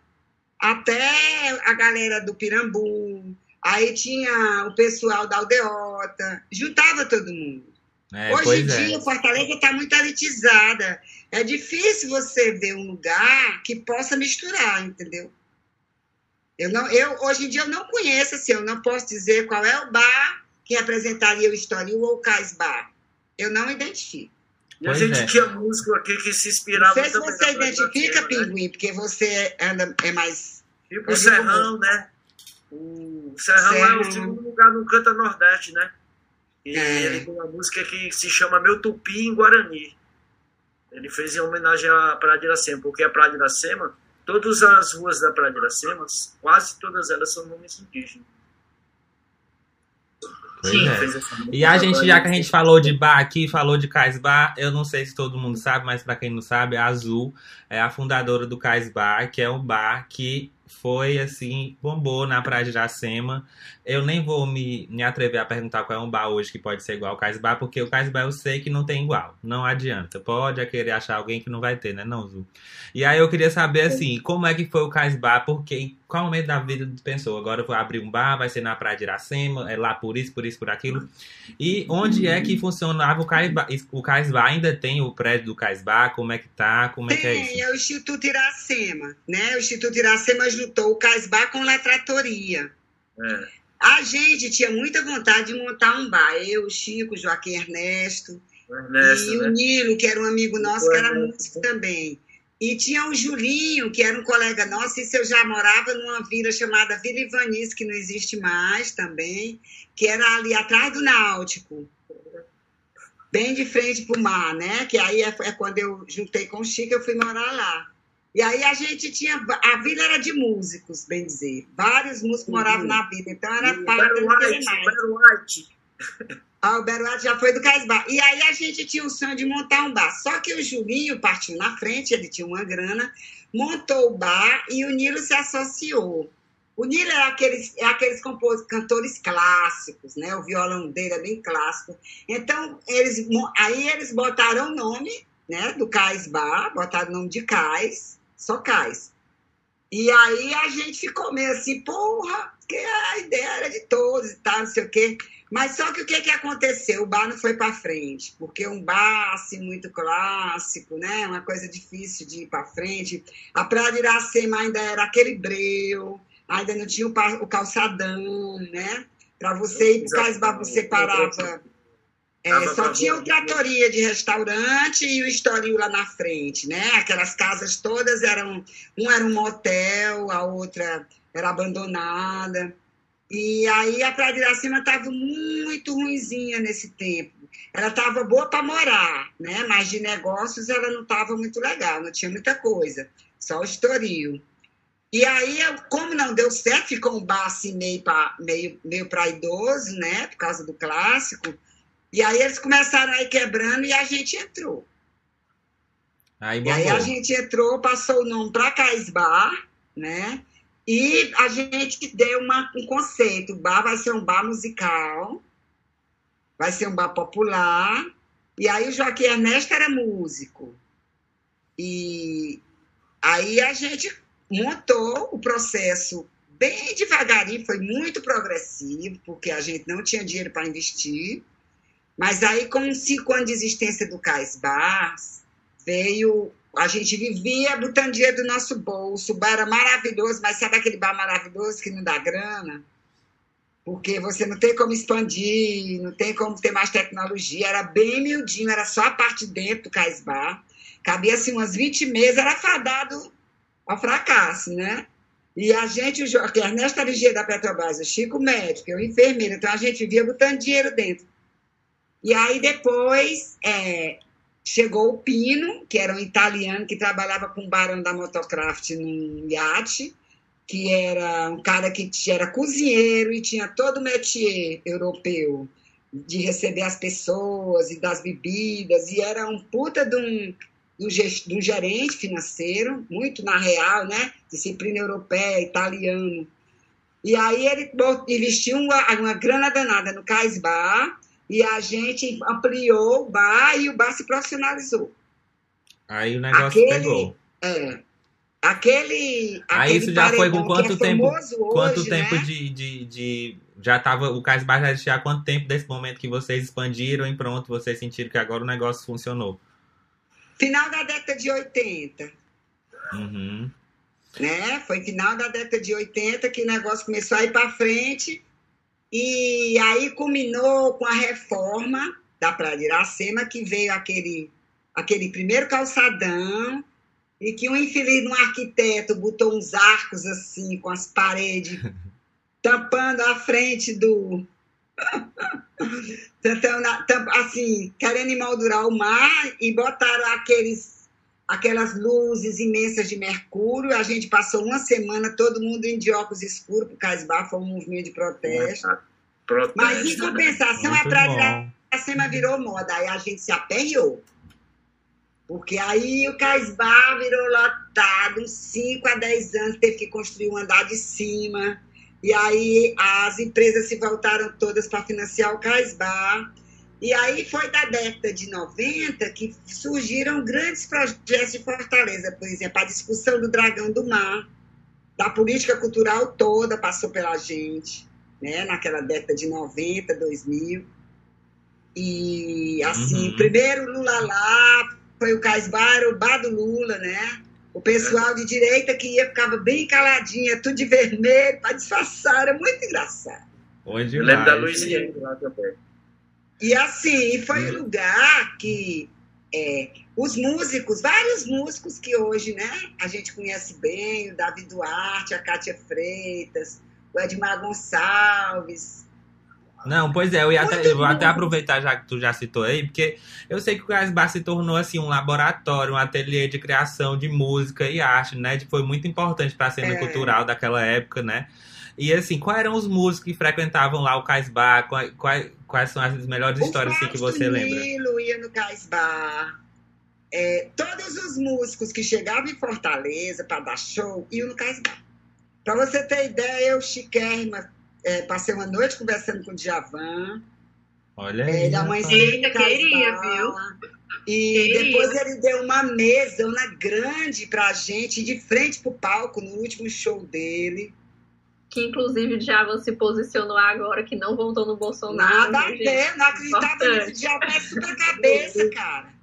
até a galera do Pirambu. Aí tinha o pessoal da Aldeota. Juntava todo mundo. É, Hoje em é. dia, Fortaleza está muito elitizada. É difícil você ver um lugar que possa misturar, entendeu? Eu não, eu, hoje em dia eu não conheço, assim, eu não posso dizer qual é o bar que representaria o Estoril ou o Cais Bar. Eu não identifico. E a gente é. tinha músico aqui que se Não inspirava sei se você identifica, né? Pinguim, porque você anda, é mais. Tipo É o Serrão, né? O Serrão, é Serrão. o segundo lugar no Canta Nordeste, né? E É. ele tem uma música que se chama Meu Tupi em Guarani. Ele fez em homenagem à Praia de Iracema, porque a Praia de Iracema, todas as ruas da Praia de Iracema, quase todas elas são nomes indígenas. Pois Sim. é. Fez essa música E a gente, já que a ele. gente falou de bar aqui, falou de Cais Bar, eu não sei se todo mundo sabe, mas pra quem não sabe, a Azul é a fundadora do Cais Bar, que é um bar que foi assim, bombou na Praia de Iracema. Eu nem vou me, me atrever a perguntar qual é um bar hoje que pode ser igual ao Cais Bar, porque o Cais Bar eu sei que não tem igual. Não adianta. Pode querer achar alguém que não vai ter, né, não, Zu? E aí eu queria saber assim, como é que foi o Cais Bar, porque em qual momento da vida pensou? Agora eu vou abrir um bar, vai ser na Praia de Iracema, é lá por isso, por isso, por aquilo. E onde é que funcionava o Cais Bar? O Cais Bar ainda tem o prédio do Cais Bar? Como é que tá? Como é que é Tem, isso? é o Instituto Iracema, né? O Instituto Iracema juntou o Cais Bar com a Tratoria. É. A gente tinha muita vontade de montar um bar. Eu, o Chico, o Joaquim Ernesto, O Ernesto, e o né? Nilo, que era um amigo nosso, O que era Ernesto. músico também. E tinha o Julinho, que era um colega nosso, isso eu já morava numa vila chamada Vila Ivanice, que não existe mais também, que era ali atrás do Náutico, bem de frente para o mar, né? Que aí é, é quando eu juntei com o Chico, eu fui morar lá. E aí a gente tinha. A vila era de músicos, bem dizer. Vários músicos moravam na vila, então era E o fácil Barry não ter White, mais. o Barry White. Ah, o Beruado já foi do Casbar. E aí a gente tinha o sonho de montar um bar. Só que o Julinho partiu na frente, ele tinha uma grana, montou o bar e o Nilo se associou. O Nilo é aqueles, é aqueles compos- cantores clássicos, né? O violão dele é bem clássico. Então, eles, aí eles botaram o nome né, do Cais Bar, botaram o nome de Cais, só Cais. E aí a gente ficou meio assim, porra, porque a ideia era de todos e tal, não sei o quê. Mas só que o que, que aconteceu? O bar não foi para frente, porque um bar assim, muito clássico, né? uma coisa difícil de ir para frente. A Praia de Iracema ainda era aquele breu, ainda não tinha o, calçadão, né? Para você ir para o você parava. É, só tinha tratoria de restaurante e o estoril lá na frente, né? Aquelas casas todas eram. Um era um motel, a outra era abandonada. E aí a Praia de Iracema estava muito ruinzinha nesse tempo. Ela estava boa para morar, né? mas de negócios ela não estava muito legal, não tinha muita coisa, só o estoril. E aí, como não deu certo, ficou um bar assim meio para meio, meio pra idoso, né? Por causa do clássico. E aí eles começaram a ir quebrando e a gente entrou. Aí E aí a gente entrou, passou o nome para Cais Bar, né? E a gente deu uma, um conceito. O bar vai ser um bar musical, vai ser um bar popular. E aí o Joaquim Ernesto era músico. E aí a gente montou o processo bem devagarinho, foi muito progressivo, porque a gente não tinha dinheiro para investir. Mas aí, com cinco anos de existência do Cais Bar, veio. A gente vivia botando dinheiro do nosso bolso. O bar era maravilhoso, mas sabe aquele bar maravilhoso que não dá grana? Porque você não tem como expandir, não tem como ter mais tecnologia. Era bem miudinho, era só a parte de dentro do Cais Bar. Cabia assim umas 20 mesas, era fadado ao fracasso, né? E a gente, o Ernesto Arigia da Petrobras, o Chico médico, eu enfermeira, então a gente vivia botando dinheiro dentro. E aí depois é, chegou o Pino, que era um italiano que trabalhava com o barão da Motocraft num iate, que era um cara que era cozinheiro e tinha todo o métier europeu de receber as pessoas e das bebidas, e era um puta de um, de um, de um gerente financeiro, muito na real, né? Disciplina europeia, italiano. E aí ele investiu uma, uma grana danada no Cais Bar, e a gente ampliou o bar e o bar se profissionalizou. Aí o negócio Aquele- pegou. É. Aquele. Aí isso já foi com que quanto é tempo? famoso Quanto hoje, tempo né? de, de, de- Já tava. O Cais Bar já há quanto tempo desse momento que vocês expandiram e pronto, vocês sentiram que agora o negócio funcionou? Final da década de 80. Uhum. né? Foi final da década de 80 que o negócio começou a ir para frente e aí culminou com a reforma da Praia de Iracema, que veio aquele, aquele primeiro calçadão e que um infeliz um arquiteto botou uns arcos assim com as paredes tampando a frente do assim, querendo emoldurar o mar e botaram aqueles aquelas luzes imensas de mercúrio. A gente passou uma semana, todo mundo em óculos escuros, porque Casbar foi um movimento de protesto. Protesto. Mas, em compensação, a Muito Praia de bom. Iracema virou moda. Aí a gente se aperreou. Porque aí o Casbar virou lotado, uns 5 a 10 anos, teve que construir um andar de cima. E aí as empresas se voltaram todas para financiar o Casbar. E aí foi da década de 90 que surgiram grandes projetos de Fortaleza, por exemplo, a discussão do Dragão do Mar, da política cultural toda passou pela gente, né, naquela década de 90, 2000. E assim, Uhum. primeiro Lula lá, foi o Casbar, o bar do Lula, né? O pessoal de direita que ia ficava bem caladinha, tudo de vermelho, para disfarçar, era muito engraçado. Onde Eu lembro da? Luiziane lá também. E assim, foi um lugar que é, os músicos, vários músicos que hoje né, a gente conhece bem, o Davi Duarte, a Kátia Freitas, o Edmar Gonçalves. Não, pois é, eu ia até, eu vou até aproveitar já que tu já citou aí, porque eu sei que o Cais Bar se tornou assim um laboratório, um ateliê de criação de música e arte, né? Foi muito importante para a cena É. cultural daquela época, né? E assim, quais eram os músicos que frequentavam lá o Cais Bar? Quais, quais, quais são as melhores histórias assim, que você lembra? Nilo ia no Cais Bar. É, todos os músicos que chegavam em Fortaleza para dar show iam no Cais Bar. Para você ter ideia, eu, chiquérrima, é, passei uma noite conversando com o Djavan. Olha É, aí. ele Cais queria, viu? E Queria. depois ele deu uma mesona grande pra gente, de frente pro palco, no último show dele. Que inclusive o Djavan se posicionou agora que não voltou no Bolsonaro. Nada a gente? ver, não acreditava nisso. Diabo é super cabeça, cara.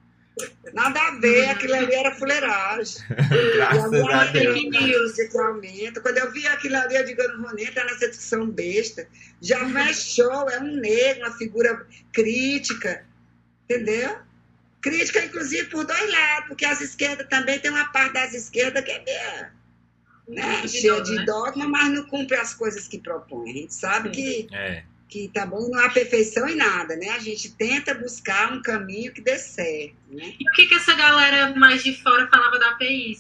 Nada a ver, aquilo ali era fuleiragem. Graças E agora a Deus. news que aumenta. Quando eu vi aquilo ali, eu digo, eu não vou nem entrar nessa discussão besta. Já não é show, é um negro, uma figura crítica, entendeu? Crítica, inclusive, por dois lados, porque as esquerdas também tem uma parte das esquerdas que é meio, né, De cheia dogma, de né? dogma, mas não cumpre as coisas que propõe. A gente sabe que É. que também não há perfeição em nada, né? A gente tenta buscar um caminho que dê certo, né? E o que, que essa galera mais de fora falava da API?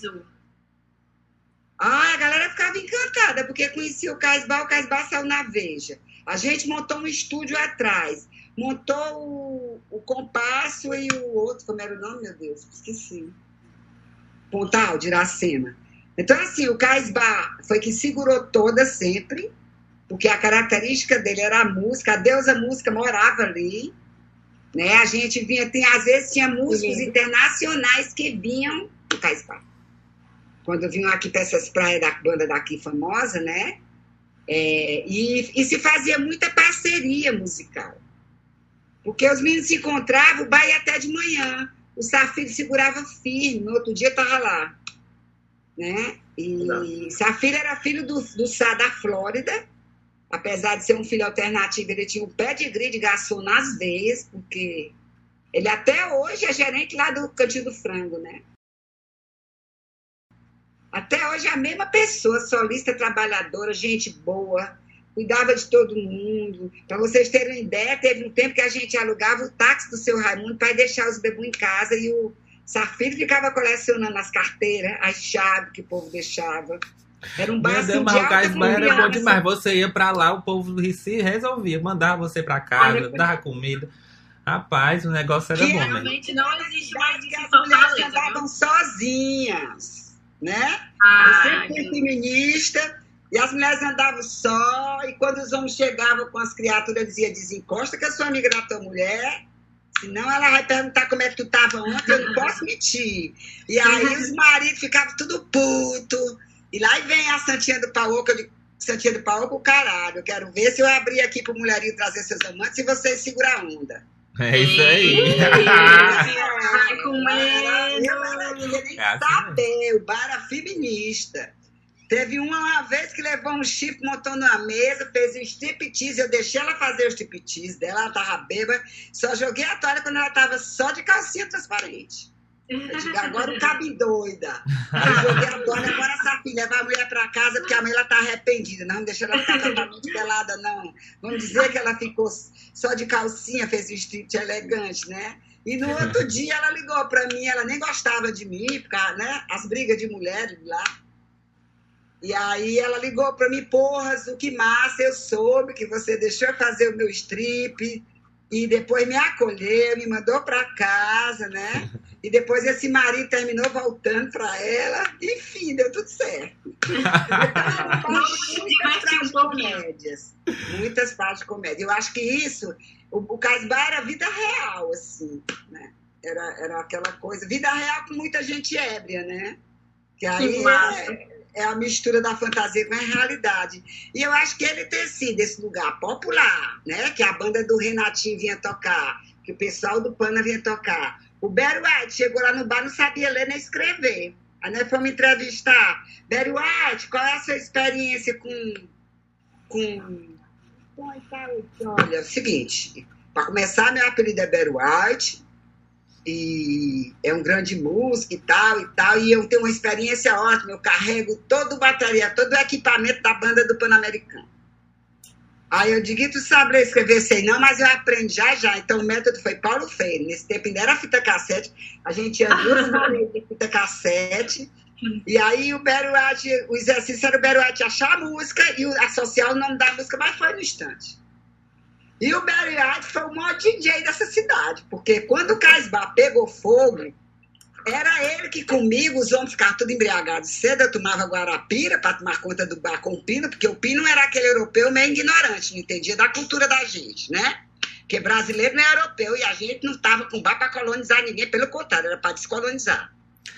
Ah, a galera ficava encantada, porque conhecia o Casbah, o Casbah saiu na Veja. A gente montou um estúdio atrás, montou o, o Compasso e o outro, como era o nome, meu Deus? Esqueci. Pontal, de Iracema. Então, assim, o Casbah foi que segurou toda sempre, porque a característica dele era a música, a deusa música morava ali, né? A gente vinha, tem, às vezes tinha músicos lindo. internacionais que vinham do Casbah. Quando vinham aqui para essas praias da banda daqui famosa, né? É, e, e se fazia muita parceria musical. Porque os meninos se encontravam, o ia até de manhã. O Safiro segurava firme, no outro dia estava lá. Né? E Safiro era filho do, do Sá da Flórida. Apesar de ser um filho alternativo, ele tinha um pedigree de garçom nas veias, porque ele até hoje é gerente lá do Cantinho do Frango, né? Até hoje é a mesma pessoa, solista trabalhadora, gente boa, cuidava de todo mundo. Para vocês terem uma ideia, teve um tempo que a gente alugava o táxi do seu Raimundo para deixar os bebês em casa e o Safiro ficava colecionando as carteiras, as chaves que o povo deixava. Era um bar Meu assim, Deus, mas o alta Cais Bar era bom demais. Você ia pra lá, o povo se resolvia, mandava você pra casa, Olha, dava comida. Rapaz, o negócio era Que bom, né? Realmente não existe mais que as mulheres Fortaleza, viu? andavam sozinhas, né? Eu Ah, sempre fui feminista e as mulheres andavam só. E quando os homens chegavam com as criaturas, dizia: desencosta que eu sou amiga da tua mulher. Senão ela vai perguntar como é que tu tava ontem, eu não posso mentir. E aí os maridos ficavam tudo puto. E lá vem a Santinha do Paoca, eu digo, Santinha do Paoca, o caralho. Eu quero ver se eu abrir aqui pro mulherinho trazer seus amantes e vocês segurar a onda. É isso aí. Vai comendo. Eu não queria nem É assim saber, o bar era feminista. Teve uma, vez que levou um chifre, montou numa mesa, fez um striptease, eu deixei ela fazer o striptease dela, ela tava bêbada, só joguei a toalha quando ela tava só de calcinha transparente. Eu digo, agora o cabe doida. Aí joguei a toalha, agora essa filha levar a mulher pra casa, porque a mãe ela tá arrependida. Não, deixa ela ficar totalmente pelada, não. Vamos dizer que ela ficou só de calcinha, fez o strip elegante, né? E no outro dia ela ligou pra mim, ela nem gostava de mim, porque, né? As brigas de mulheres lá. E aí ela ligou pra mim, porras, o que massa, eu soube que você deixou eu fazer o meu strip e depois me acolheu, me mandou pra casa, né? E depois esse marido terminou voltando pra ela, enfim, deu tudo certo. Então, muitas comédias. Muitas partes de comédia. Eu acho que isso, o, o Casbar era vida real, assim, né? Era, era aquela coisa, vida real com muita gente ébria, né? Que aí massa. é, é a mistura da fantasia com a realidade. E eu acho que ele ter sido esse lugar popular, né? Que a banda do Renatinho vinha tocar, que o pessoal do Pana vinha tocar. O Barry White chegou lá no bar, não sabia ler nem escrever. Aí nós fomos entrevistar. Barry White, qual é a sua experiência com. com... Olha, é o seguinte, para começar, meu apelido é Barry White, e é um grande músico e tal e tal, e eu tenho uma experiência ótima, eu carrego todo o bateria, todo o equipamento da banda do Pan-Americano. Aí eu digo, tu sabe escrever? Sei não, mas eu aprendi já já. Então o método foi Paulo Freire. Nesse tempo ainda era fita cassete, a gente tinha duas de fita cassete, e aí o Beruate, o exercício era o Beruate achar a música e associar o nome da música, mas foi no instante. E o Barry White foi o maior DJ dessa cidade, porque quando o Casbah pegou fogo, era ele que comigo, os homens ficavam tudo embriagados cedo, eu tomava guarapira para tomar conta do bar com o Pino, porque o Pino era aquele europeu meio ignorante, não entendia da cultura da gente, né? Porque brasileiro não é europeu e a gente não estava com bar para colonizar ninguém, pelo contrário, era para descolonizar.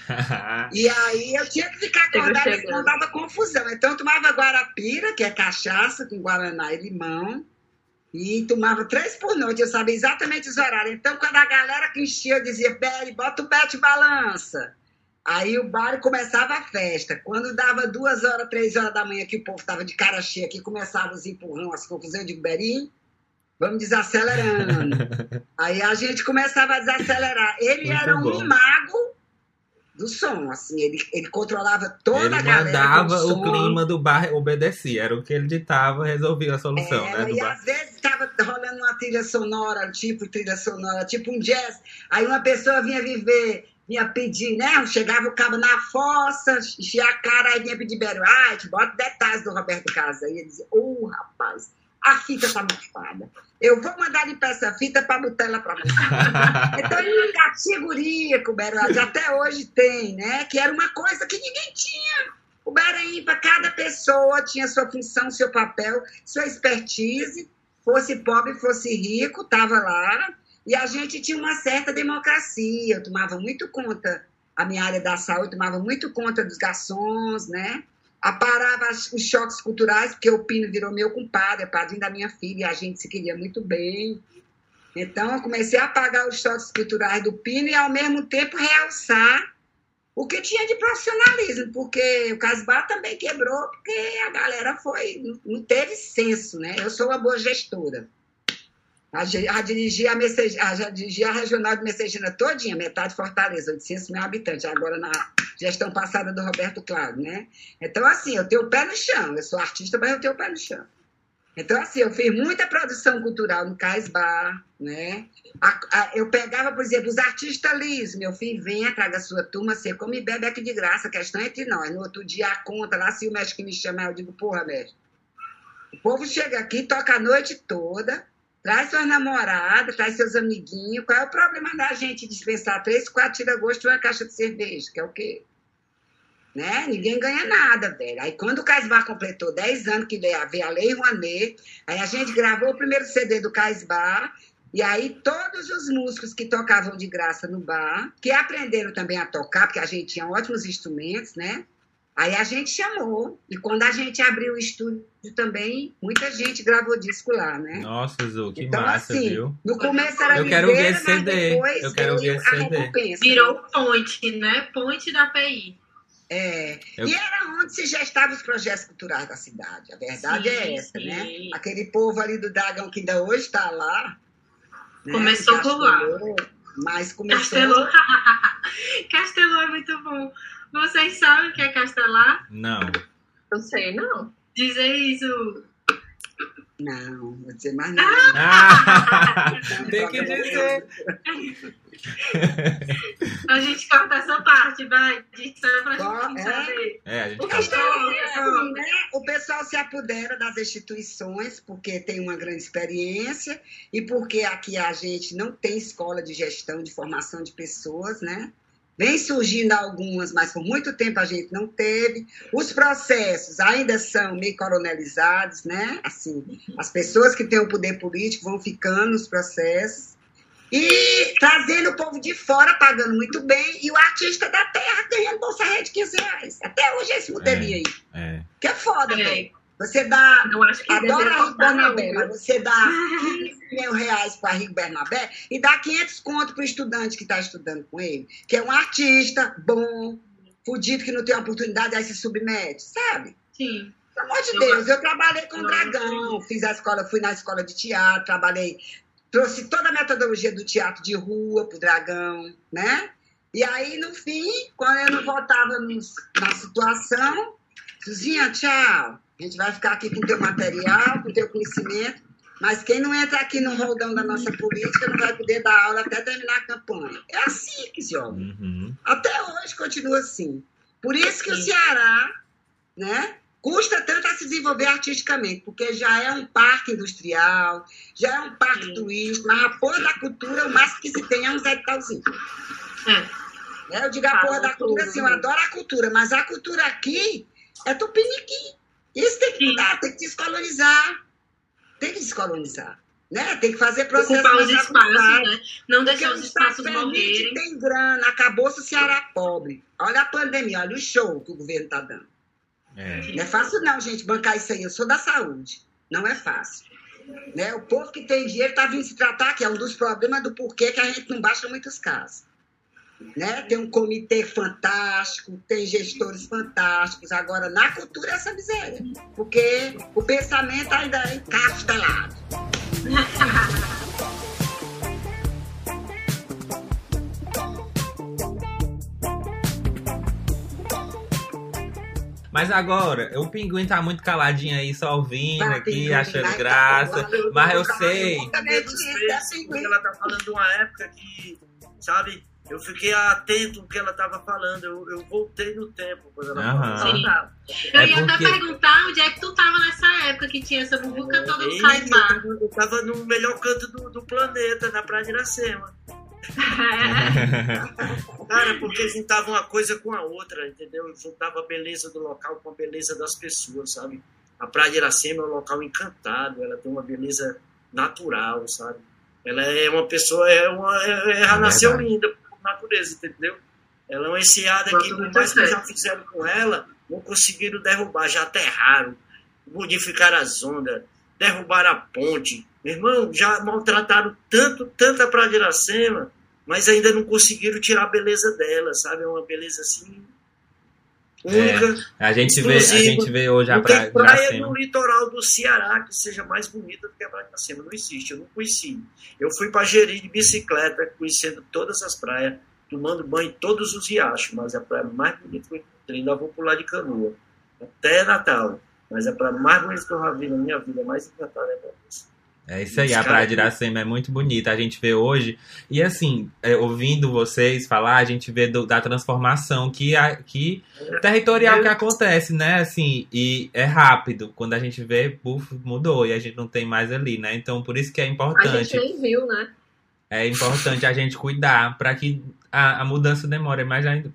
E aí eu tinha que ficar acordada, senão dava confusão. Então eu tomava guarapira, que é cachaça com guaraná e limão, e tomava três por noite, eu sabia exatamente os horários. Então quando a galera que enchia, eu dizia, Beli, bota o bete balança. Aí o bar começava a festa. Quando dava duas horas, três horas da manhã, que o povo estava de cara cheia, que começava os empurrão, as confusões, eu digo, Beri, vamos desacelerando. Aí a gente começava a desacelerar. Ele Muito era um bom. mago do som, assim, ele, ele controlava toda Ele a galera. mandava com o som. clima do bar, obedecia. Era o que ele ditava, resolvia a solução, Era, né? E bar. às vezes estava rolando uma trilha sonora, tipo trilha sonora, tipo um jazz. Aí uma pessoa vinha viver, vinha pedir, né? Chegava o cabo na fossa, enchia a cara, aí vinha pedir Barry White, bota detalhes do Roberto Carlos. Aí ele dizia, ô rapaz, a fita tá mofada. Eu vou mandar limpar essa fita para botar ela para você. Então ele uma categoria com o até hoje tem, né? Que era uma coisa que ninguém tinha. O Bahrein, para cada pessoa, tinha sua função, seu papel, sua expertise, fosse pobre, fosse rico, estava lá. E a gente tinha uma certa democracia. Eu tomava muito conta, a minha área da saúde tomava muito conta dos garçons, né? Aparava os choques culturais, porque o Pino virou meu compadre, é padrinho da minha filha, e a gente se queria muito bem. Então, eu comecei a apagar os choques culturais do Pino e, ao mesmo tempo, realçar o que tinha de profissionalismo, porque o Casbar também quebrou, porque a galera foi, não teve senso, né? Eu sou uma boa gestora. A, a dirigir a, a, já dirigi a regional de Messejana todinha, metade Fortaleza, 800 mil habitantes, agora na gestão passada do Roberto Claro, né? Então, assim, eu tenho o pé no chão, eu sou artista, mas eu tenho o pé no chão. Então, assim, eu fiz muita produção cultural no Cais Bar, né? A- a- eu pegava, por exemplo, os artistas lis, meu filho, venha, traga a sua turma, você come e bebe aqui de graça, a questão é entre nós. No outro dia, a conta, lá, se o que me chama, eu digo, porra, mestre, o povo chega aqui, toca a noite toda, traz suas namoradas, traz seus amiguinhos, qual é o problema da gente dispensar três, quatro tira-gosto e uma caixa de cerveja, que é o quê? Né? Ninguém ganha nada, velho. Aí quando o Casbar completou 10 anos que veio a, Lei Rouanet, aí a gente gravou o primeiro CD do Casbar, E aí todos os músicos que tocavam de graça no bar, que aprenderam também a tocar, porque a gente tinha ótimos instrumentos, né? Aí a gente chamou. E quando a gente abriu o estúdio também, muita gente gravou disco lá, né? Nossa, Zu, que então, massa, assim, viu? no começo era Eu quero miséria, esse mas CD. depois Eu quero esse a CD. recompensa. Virou ponte, né? Ponte da PI. É. Eu- E era onde se gestavam os projetos culturais da cidade. A verdade Sim, é essa, sim. né? Aquele povo ali do Dragão que ainda hoje está lá. né? Começou por lá. Mas começou. Castelô. Castelô é muito bom. Vocês sabem o que é castelar? Não. Não sei, não. Dizer isso. Não, vou dizer mais nada. Ah, tem que dizer. A gente corta essa parte, vai. Só pra gente é? saber. É, a gente O pessoal, né? o pessoal se apodera das instituições porque tem uma grande experiência e porque aqui a gente não tem escola de gestão, de formação de pessoas, né? Vem surgindo algumas, mas por muito tempo a gente não teve. Os processos ainda são meio coronelizados, né? Assim, as pessoas que têm o poder político vão ficando nos processos e trazendo o povo de fora pagando muito bem e o artista da terra ganhando bolsa rede de 15 reais. Até hoje é esse modelinho aí. É. Que é foda, É. velho. Você dá. Eu acho que Adora cortar, não, Bernabé, mas você dá 15 mil reais para Rigo Bernabé e dá 500 conto para o estudante que está estudando com ele, que é um artista bom, fudido, que não tem oportunidade, aí se submete, sabe? Sim. Pelo amor de Eu Deus, eu trabalhei com o Dragão, fiz a escola, fui na escola de teatro, trabalhei, trouxe toda a metodologia do teatro de rua pro Dragão, né? E aí, no fim, quando eu não voltava na situação, Suzinha, tchau. A gente vai ficar aqui com o teu material, com o teu conhecimento, mas quem não entra aqui no roldão da nossa política não vai poder dar aula até terminar a campanha. É assim que joga. Uhum. Até hoje continua assim. Por isso que o. Ceará, né, custa tanto a se desenvolver artisticamente, porque já é um parque industrial, já é um parque turístico, mas a porra da cultura, o máximo que se tem é um Zé de Talzinho. É. Né? Eu digo a porra da cultura, assim, eu adoro a cultura, mas a cultura aqui é tupiniquim. Isso tem que Sim. mudar, tem que descolonizar. Tem que descolonizar. Né? Tem que fazer processo Ocupar os espaços, né? Não deixar os espaços morrerem. tem grana, acabou-se o Ceará pobre. Olha a pandemia, olha o show que o governo está dando. É. Não é fácil não, gente, bancar isso aí. Eu sou da saúde. Não é fácil. Né? O povo que tem dinheiro está vindo se tratar, que é um dos problemas do porquê que a gente não baixa muitos casos. Né? Tem um comitê fantástico, tem gestores fantásticos. Agora, na cultura, é essa miséria. Porque o pensamento ainda é encastelado. Mas agora, o pinguim tá muito caladinho aí, só ouvindo Vai, aqui, pinguim, achando vai, graça. tá bom. Mas eu Vai, sei. ela tá falando de uma época que, sabe, eu fiquei atento no que ela tava falando. Eu, eu voltei no tempo quando ela Aham. falou. Eu É ia porque- até perguntar onde é que tu tava nessa época que tinha essa bubuca toda do Ei, Sai eu, Bar. tava, eu tava no melhor canto do, do planeta, na Praia de Iracema. Cara, porque juntava uma coisa com a outra, entendeu? Juntava a beleza do local com a beleza das pessoas, sabe? A Praia de Iracema é um local encantado, ela tem uma beleza natural, sabe? Ela é uma pessoa, é uma, é- ela É nasceu verdade. linda natureza, entendeu? Ela é uma enseada que, por mais que já fizeram com ela, não conseguiram derrubar, já aterraram, modificaram as ondas, derrubaram a ponte. Meu irmão, já maltrataram tanto, tanto a Praia de Iracema, mas ainda não conseguiram tirar a beleza dela, sabe? É uma beleza assim única. A gente vê, a gente vê hoje a praia praia no litoral do Ceará que seja mais bonita do que a Praia de Iracema. Não existe, eu não conheci. Eu fui para Jeri de bicicleta, conhecendo todas as praias, tomando banho em todos os riachos, mas a praia mais bonita que eu encontrei, ainda vou pular de canoa, até Natal. Mas a praia mais bonita que eu já vi na minha vida, mais encantada é essa. É isso aí, Os a Praia de Iracema é muito bonita. A gente vê hoje. E assim, é, ouvindo vocês falar, a gente vê do- da transformação que, a, que territorial que acontece, né? Assim, e é rápido. Quando a gente vê, puf, mudou e a gente não tem mais ali, né? Então, por isso que é A gente importante. nem viu, né? É importante a gente cuidar para que a, a mudança demore mais ainda.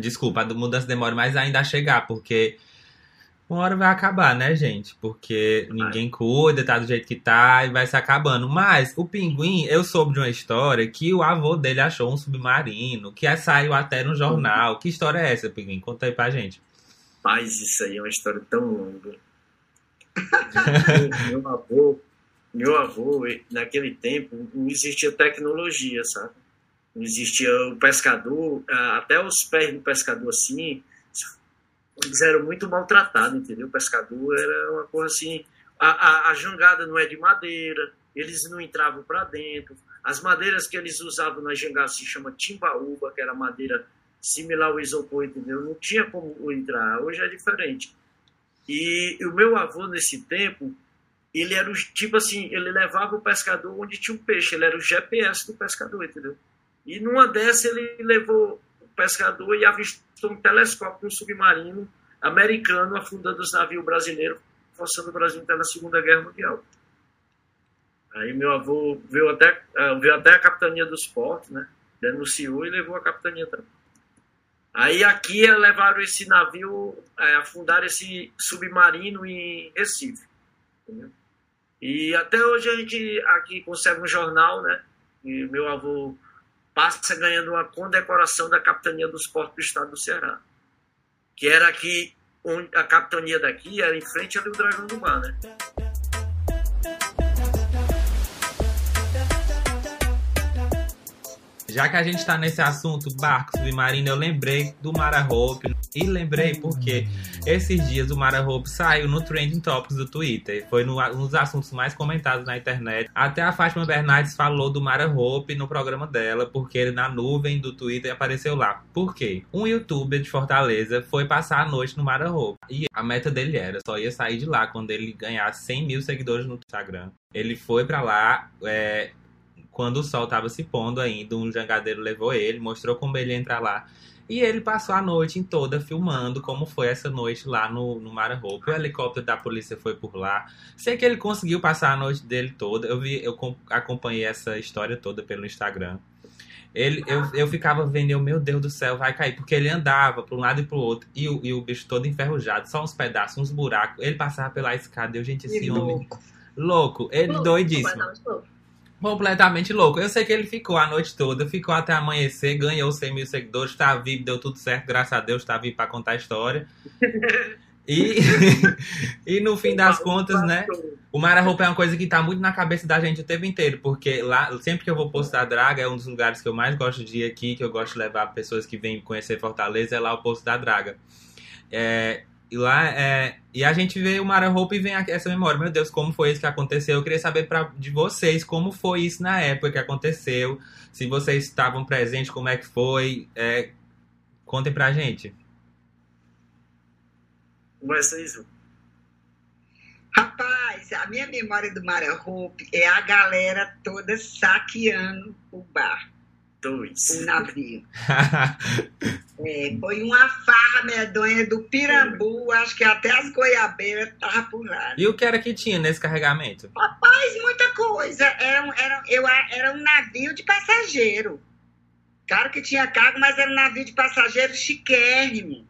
Desculpa, a mudança demore mais ainda a chegar, porque Uma hora vai acabar, né, gente? Porque ninguém cuida, tá do jeito que tá e vai se acabando. Mas o pinguim, eu soube de uma história que o avô dele achou um submarino, que saiu até no jornal. Que história é essa, pinguim? Conta aí pra gente. Mas isso aí é uma história tão longa. meu avô, meu avô, naquele tempo, não existia tecnologia, sabe? Não existia o pescador, até os pés do pescador assim, eles eram muito maltratados, entendeu? O pescador era uma coisa assim. A, a, a jangada não é de madeira, eles não entravam para dentro. As madeiras que eles usavam na jangada se chama timbaúba, que era madeira similar ao isopor, entendeu? Não tinha como entrar. Hoje é diferente. E, e o meu avô, nesse tempo, ele era o tipo assim, ele levava o pescador onde tinha um peixe, ele era o GPS do pescador, entendeu? E numa dessa ele levou o pescador e avistou um telescópio um submarino americano afundando os navios brasileiros, forçando o Brasil a entrar na Segunda Guerra Mundial. Aí meu avô veio até, eh, veio até a capitania dos portos, né? Denunciou e levou a capitania também. Aí aqui levaram esse navio, é, afundaram esse submarino em Recife. Entendeu? E até hoje a gente aqui conserva um jornal, né? E meu avô passa ganhando uma condecoração da capitania dos portos do estado do Ceará. Que era aqui, a capitania daqui era em frente ao Dragão do Mar, né? Já que a gente está nesse assunto barco submarino, eu lembrei do Mara Hope. E lembrei porque esses dias o Mara Hope saiu no Trending Topics do Twitter. Foi no, um dos assuntos mais comentados na internet. Até a Fátima Bernardes falou do Mara Hope no programa dela, porque ele na nuvem do Twitter apareceu lá. Por quê? Um youtuber de Fortaleza foi passar a noite no Mara Hope. E a meta dele era só ia sair de lá quando ele ganhasse 100 mil seguidores no Instagram. Ele foi para lá, é, quando o sol estava se pondo ainda, um jangadeiro levou ele, mostrou como ele entra lá. E ele passou a noite toda filmando como foi essa noite lá no, no Mara Hope. O helicóptero da polícia foi por lá. Sei que ele conseguiu passar a noite dele toda. Eu vi, eu acompanhei essa história toda pelo Instagram. Ele, eu, eu ficava vendo, eu, meu Deus do céu, vai cair. Porque ele andava para um lado e para o outro. E o, e o bicho todo enferrujado, só uns pedaços, uns buracos. Ele passava pela escada. Eu, gente, esse homem. Louco, ele louco, doidíssimo completamente louco. Eu sei que ele ficou a noite toda, ficou até amanhecer, ganhou 100 mil seguidores, tá vivo, deu tudo certo, graças a Deus, tá vivo pra contar a história. E, e no fim das contas, né? O Mara Roupa é uma coisa que tá muito na cabeça da gente o tempo inteiro, porque lá, sempre que eu vou postar Draga, é um dos lugares que eu mais gosto de ir aqui, que eu gosto de levar pessoas que vêm conhecer Fortaleza, é lá o Posto da Draga. É, e lá é. E a gente vê o Mara Hope e vem essa memória. Meu Deus, como foi isso que aconteceu? Eu queria saber pra, de vocês como foi isso na época que aconteceu. Se vocês estavam presentes, como é que foi. É, contem pra gente. Isso. Rapaz, a minha memória do Mara Hope é a galera toda saqueando o bar. Dois. O navio. É, foi uma farra medonha do Pirambu, acho que até as goiabeiras estavam por lá. E o que era que tinha nesse carregamento? Rapaz, muita coisa. Era, era, eu, era um navio de passageiro. Claro que tinha cargo, mas era um navio de passageiro chiquérrimo.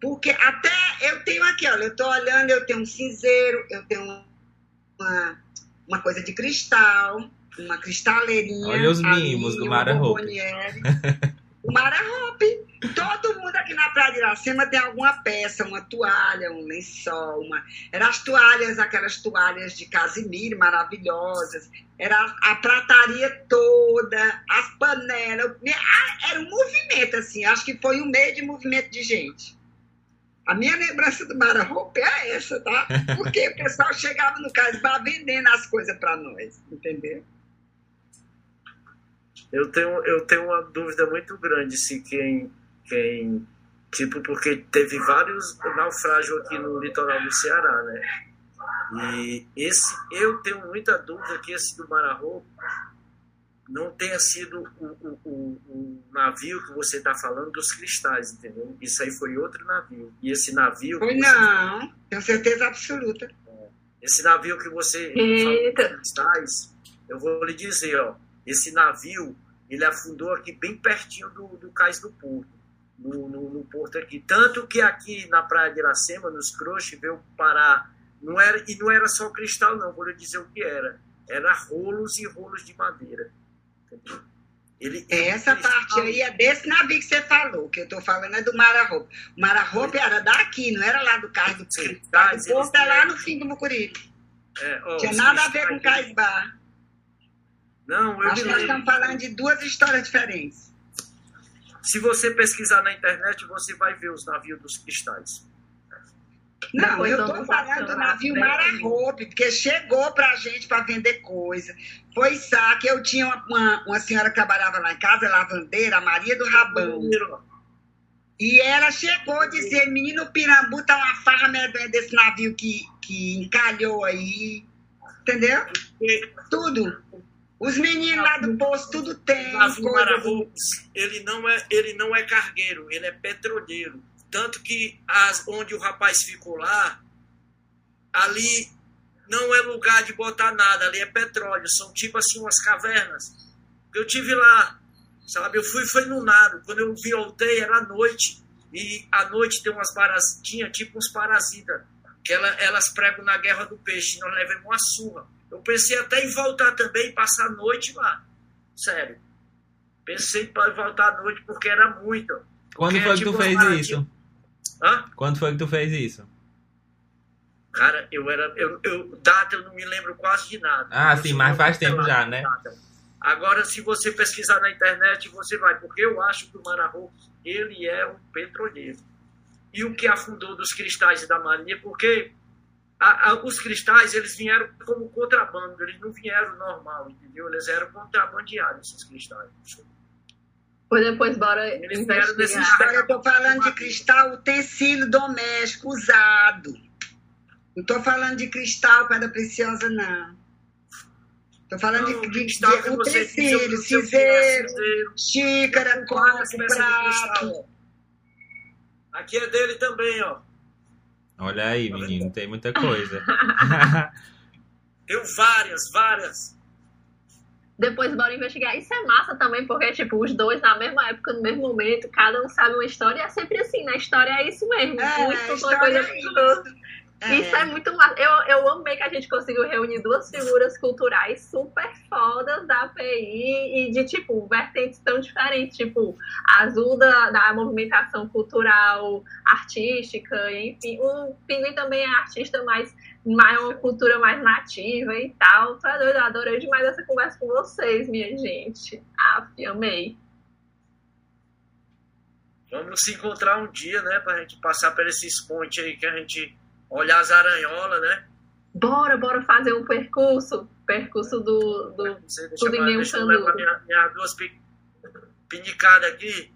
Porque até eu tenho aqui, olha, eu tô olhando, eu tenho um cinzeiro, eu tenho uma, uma coisa de cristal, uma cristaleirinha. Olha os mimos do Mara Hope. O Mara Hope. Todo mundo aqui na Praia de Iracema tem alguma peça, uma toalha, um lençol, uma... Eram as toalhas, aquelas toalhas de casimiro maravilhosas, era a prataria toda, as panelas, era um movimento, assim, acho que foi um meio de movimento de gente. A minha lembrança do Mara Roupa é essa, tá? Porque o pessoal chegava no Casbah vendendo as coisas para nós, entendeu? Eu tenho, eu tenho uma dúvida muito grande se quem quem tipo porque teve vários naufrágios aqui no litoral do Ceará, né? E esse eu tenho muita dúvida que esse do Mararro não tenha sido o, o, o, o navio que você está falando dos cristais, entendeu? Isso aí foi outro navio. E esse navio. Foi não, você... tenho certeza absoluta. É, esse navio que você Eita. falou dos cristais, eu vou lhe dizer, ó, esse navio ele afundou aqui bem pertinho do, do cais do porto no, no, no, porto aqui. Tanto que aqui na Praia de Iracema, nos Croches, veio parar. Não era, e não era só cristal, não, vou lhe dizer o que era. Era rolos e rolos de madeira. Ele, Essa ele, parte aí é desse navio que você falou, que eu estou falando é do Mara-Roupa. O Mara-Roupa era daqui, não era lá do Cais do Cristal. O porto é lá no fim do Mucuripe. É, ó, Tinha nada a ver com Caisbar. Não, eu Acho que nós estamos falando de duas histórias diferentes. Se você pesquisar na internet, você vai ver os navios dos cristais. Não, eu estou falando do navio Marahope, porque chegou para a gente para vender coisa. Foi saque. Eu tinha uma, uma, uma, senhora que trabalhava lá em casa, lavandeira, a Maria do Rabão. E ela chegou a dizer: menino Pirambu tá uma farra medonha desse navio que, que encalhou aí. Entendeu? Tudo. Os meninos lá do posto tudo tem. O navio ele não é ele não é cargueiro, ele é petroleiro. Tanto que as, onde o rapaz ficou lá, ali não é lugar de botar nada, ali é petróleo, são tipo assim umas cavernas. Eu tive lá, sabe? Eu fui foi no nado. Quando eu voltei era noite e à noite tem umas parasitas, tinha tipo uns parasitas que ela, elas pregam na guerra do peixe. Nós levamos uma surra. Eu pensei até em voltar também e passar a noite lá. Sério. Pensei para voltar à noite porque era muito. Quando foi que tu fez isso? Hã? Quando foi que tu fez isso? Cara, eu era. Eu, eu, data eu não me lembro quase de nada. Ah, eu sim, mas faz tempo já, né? Agora, se você pesquisar na internet, você vai, porque eu acho que o Mararro, ele é um petroleiro. E o que afundou dos cristais da Marinha, porque a, a, os cristais eles vieram como contrabando, eles não vieram normal, entendeu? Eles eram contrabandeados, esses cristais. Pois depois bora eles investigar. Eu tô falando de cristal utensílio doméstico usado. Não tô falando de cristal pedra preciosa, não. Tô falando não, de, de, de utensílio, cinzeiro, xícara, copo, prato. Aqui é dele também, ó. Olha aí, menino, tem muita coisa. Tem várias, várias. Depois bora investigar. Isso é massa também, porque, tipo, os dois na mesma época, no mesmo momento, cada um sabe uma história, e é sempre assim, né? História é isso mesmo. É, uma coisa é isso. É. Isso é muito massa. Eu, eu amei que a gente conseguiu reunir duas figuras culturais super fodas da API e de, tipo, vertentes tão diferentes. Tipo, a Azul da, da movimentação cultural, artística, enfim. O Pinguim também é artista, mas mais uma cultura mais nativa e tal. Tô doido, eu adorei demais essa conversa com vocês, minha gente. Ah, amei. Vamos se encontrar um dia, né, pra gente passar por esses pontes aí que a gente olhar as aranholas, né? Bora, bora fazer um percurso. Percurso do, do Você deixa tudo em nenhum deixa canudo. Minha, minha duas pinicadas aqui.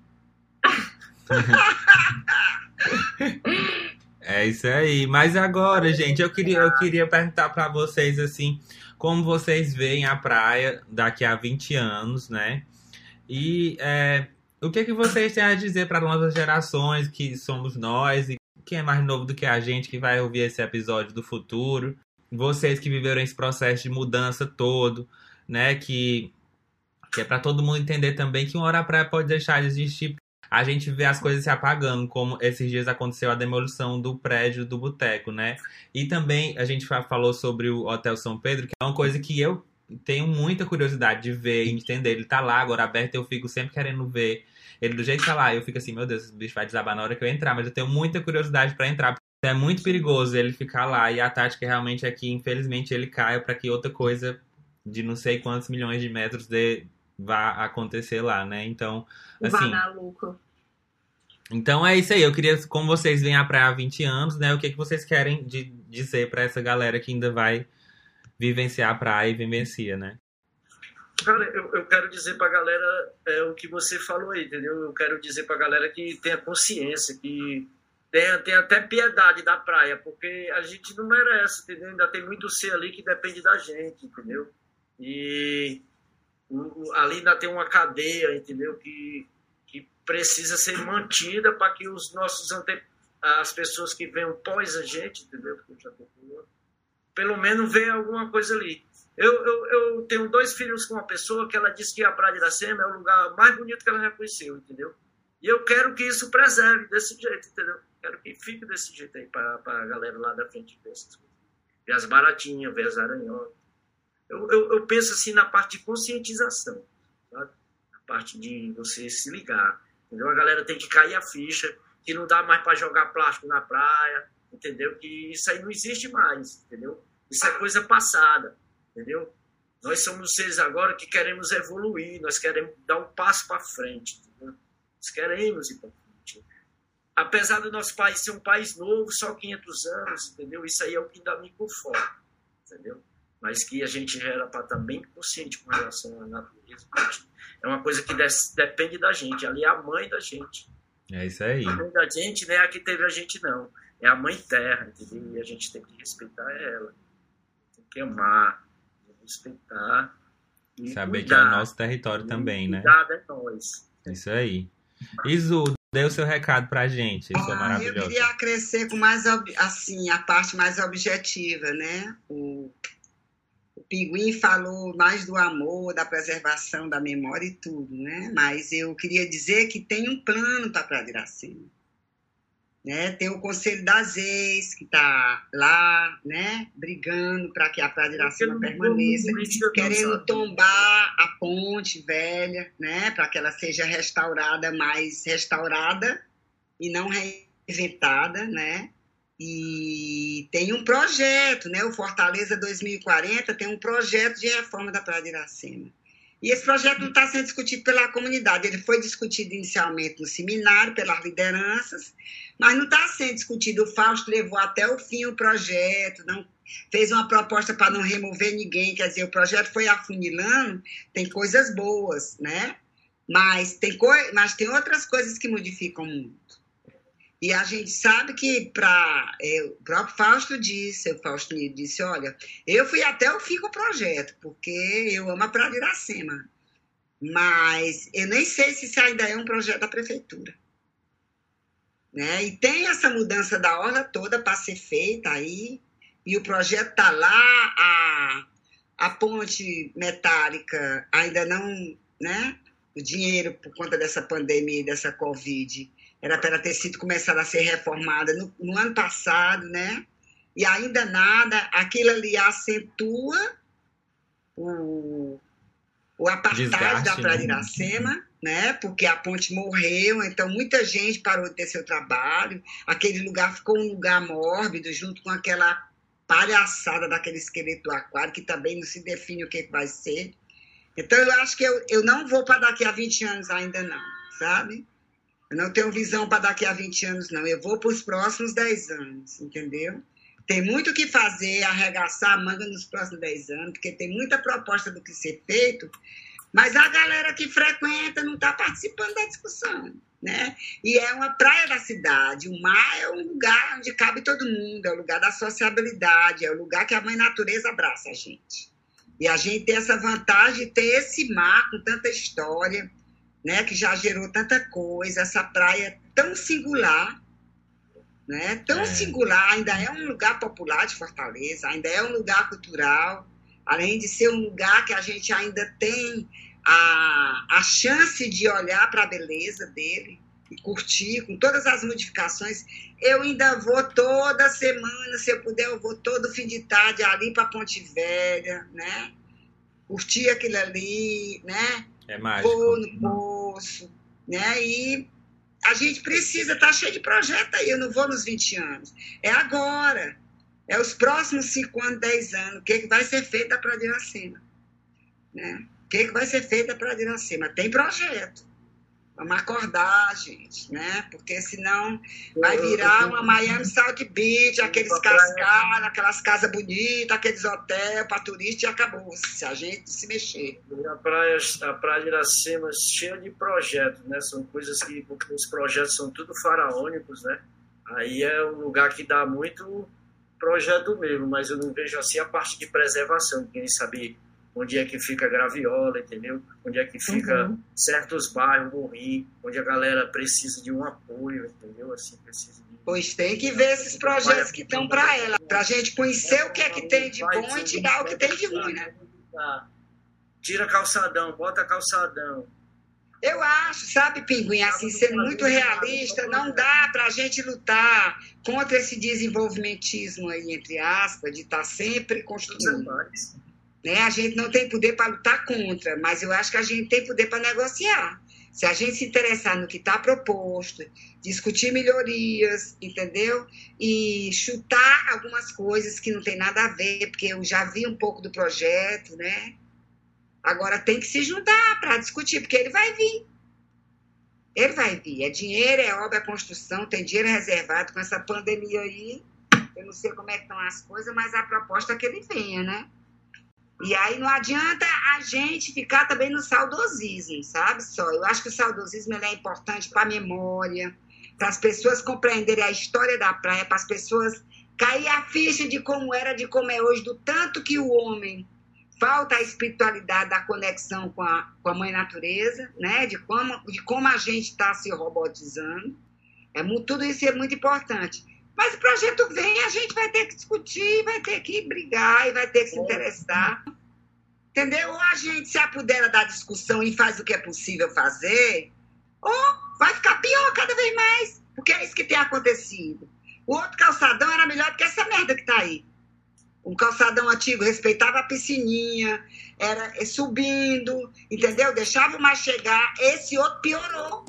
é isso aí. Mas agora, gente, eu queria, eu queria perguntar para vocês assim, como vocês veem a praia daqui a 20 anos, né? E é, o que, que vocês têm a dizer para novas gerações que somos nós e quem é mais novo do que a gente que vai ouvir esse episódio do futuro, vocês que viveram esse processo de mudança todo, né, que, que é para todo mundo entender também que uma hora a praia pode deixar de existir. A gente vê as coisas se apagando, como esses dias aconteceu a demolição do prédio do boteco, né? E também a gente falou sobre o Hotel São Pedro, que é uma coisa que eu tenho muita curiosidade de ver e entender. Ele tá lá agora aberto, eu fico sempre querendo ver ele do jeito que tá lá, eu fico assim, meu Deus, esse bicho vai desabar na hora que eu entrar, mas eu tenho muita curiosidade para entrar. É muito perigoso ele ficar lá e a tática realmente é que, infelizmente, ele caia para que outra coisa de não sei quantos milhões de metros de, vá acontecer lá, né? Então, assim. Vá dar lucro. Então é isso aí. Eu queria, como vocês vêm à praia há 20 anos, né? O que, que vocês querem de, dizer para essa galera que ainda vai vivenciar a praia e vivencia, né? Cara, eu, eu quero dizer pra galera é, o que você falou aí, entendeu? Eu quero dizer pra galera que tenha consciência, que tenha, tenha até piedade da praia, porque a gente não merece, entendeu? Ainda tem muito ser ali que depende da gente, entendeu? E o, ali ainda tem uma cadeia, entendeu? Que, que precisa ser mantida para que os nossos ante... as pessoas que venham pós a gente, entendeu? Pelo menos venham alguma coisa ali. Eu, eu, eu, tenho dois filhos com uma pessoa que ela disse que a Praia de Iracema é o lugar mais bonito que ela já conheceu, entendeu? E eu quero que isso preserve desse jeito, entendeu? Quero que fique desse jeito aí para a galera lá da frente ver essas coisas. Ver as baratinhas, ver as aranhotas. Eu, eu, eu, penso assim na parte de conscientização, sabe? A parte de você se ligar, entendeu? A galera tem que cair a ficha, que não dá mais para jogar plástico na praia, entendeu? Que isso aí não existe mais, entendeu? Isso é coisa passada, entendeu? Nós somos seres agora que queremos evoluir, nós queremos dar um passo para frente, entendeu? Nós queremos ir para frente. Apesar do nosso país ser um país novo, só 500 anos, entendeu? Isso aí é o que dá me conforta, entendeu? Mas que a gente era para estar tá bem consciente com relação à natureza. É uma coisa que depende da gente, ali é a mãe da gente. É isso aí. A mãe da gente não é a que teve a gente, não. É a mãe terra, entendeu? E a gente tem que respeitar ela. Tem que amar, respeitar. E Saber cuidar. que é o nosso território também, né? Cuidar é nós. Isso aí. Isu, dê o seu recado pra gente. Isso é maravilhoso. Eu queria crescer com mais, assim, a parte mais objetiva, né? O, o Pinguim falou mais do amor, da preservação da memória e tudo, né? Mas eu queria dizer que tem um plano para Iracema. Né? Tem o Conselho das Ex, que está lá, né, brigando para que a Praia de Iracema permaneça, querendo tombar a ponte velha, né, para que ela seja restaurada, mais restaurada e não reinventada, né? E tem um projeto, né? O Fortaleza 2040 tem um projeto de reforma da Praia de Iracema. E esse projeto não está sendo discutido pela comunidade. Ele foi discutido inicialmente no seminário, pelas lideranças, mas não está sendo discutido. O Fausto levou até o fim o projeto, não fez uma proposta para não remover ninguém. Quer dizer, o projeto foi afunilando, tem coisas boas, né? Mas tem, co mas tem outras coisas que modificam muito. E a gente sabe que para é, o próprio Fausto disse, o Fausto me disse, olha, eu fui até o fim com o projeto, porque eu amo a Praia de Iracema. Mas eu nem sei se isso ainda é um projeto da prefeitura. Né? E tem essa mudança da orla toda para ser feita aí, e o projeto está lá, a, a ponte metálica ainda não, né? O dinheiro por conta dessa pandemia, dessa Covid, era para ter sido começada a ser reformada no, no, ano passado, né? E ainda nada, aquilo ali acentua o, o apartheid Desgaste, da Praia de né? Iracema, né? Porque a ponte morreu, então muita gente parou de ter seu trabalho, aquele lugar ficou um lugar mórbido, junto com aquela palhaçada daquele esqueleto do aquário, que também não se define o que vai ser. Então, eu acho que eu, eu não vou para daqui a 20 anos ainda não, sabe? Eu não tenho visão para daqui a 20 anos, não. Eu vou para os próximos 10 anos, entendeu? Tem muito o que fazer, arregaçar a manga nos próximos 10 anos, porque tem muita proposta do que ser feito, mas a galera que frequenta não está participando da discussão. Né? E é uma praia da cidade. O mar é um lugar onde cabe todo mundo, é o lugar da sociabilidade, é o lugar que a mãe natureza abraça a gente. E a gente tem essa vantagem de ter esse mar com tanta história, né, que já gerou tanta coisa, essa praia tão singular, né, tão é. singular, ainda é um lugar popular de Fortaleza, ainda é um lugar cultural, além de ser um lugar que a gente ainda tem a, a chance de olhar para a beleza dele e curtir com todas as modificações. Eu ainda vou toda semana, se eu puder, eu vou todo fim de tarde ali para Ponte Velha, né? Curtir aquilo ali, né? É mágico. Vou no poço, né? E a gente precisa tá cheio de projeto aí. Eu não vou nos 20 anos. É agora. É os próximos 5 anos, 10 anos. O que, é que vai ser feito para Iracema? Né? O que, é que vai ser feito para Iracema? Tem projeto. Vamos acordar, gente, né? Porque senão vai virar uma Miami South Beach, aqueles cascaros, aquelas casas bonitas, aqueles hotéis para turista e acabou, se a gente se mexer. A praia, a praia de Iracema cheia de projetos, né? São coisas que, porque os projetos são tudo faraônicos, né? Aí é um lugar que dá muito projeto mesmo, mas eu não vejo assim a parte de preservação, quem sabe onde é que fica Graviola, entendeu? Onde é que fica uhum. certos bairros, Morri, onde a galera precisa de um apoio, entendeu? Assim, precisa de... Pois tem que ver esses projetos que estão para ela, para a gente conhecer o que é que tem de bom e tirar o que tem de ruim, né? Tira calçadão, bota calçadão. Eu acho, sabe, Pinguim, assim, sendo muito realista, não dá para a gente lutar contra esse desenvolvimentismo aí, entre aspas, de estar tá sempre construindo. Né? A gente não tem poder para lutar contra, mas eu acho que a gente tem poder para negociar. Se a gente se interessar no que está proposto, discutir melhorias, entendeu? E chutar algumas coisas que não tem nada a ver, porque eu já vi um pouco do projeto, né? Agora tem que se juntar para discutir, porque ele vai vir. Ele vai vir. É dinheiro, é obra, é construção, tem dinheiro reservado com essa pandemia aí. Eu não sei como é que estão as coisas, mas a proposta é que ele venha, né? E aí não adianta a gente ficar também no saudosismo, sabe? Só. Eu acho que o saudosismo é importante para a memória, para as pessoas compreenderem a história da praia, para as pessoas cair a ficha de como era, de como é hoje, do tanto que o homem falta a espiritualidade da conexão com a, com a mãe natureza, né? de, como, de como a gente está se robotizando. É, tudo isso é muito importante. Mas o projeto vem, a gente vai ter que discutir, vai ter que brigar e vai ter que se interessar. Entendeu? Ou a gente se apodera da discussão e faz o que é possível fazer, ou vai ficar pior cada vez mais, porque é isso que tem acontecido. O outro calçadão era melhor do que essa merda que está aí. Um calçadão antigo respeitava a piscininha, era subindo, entendeu? Deixava mais chegar. Esse outro piorou.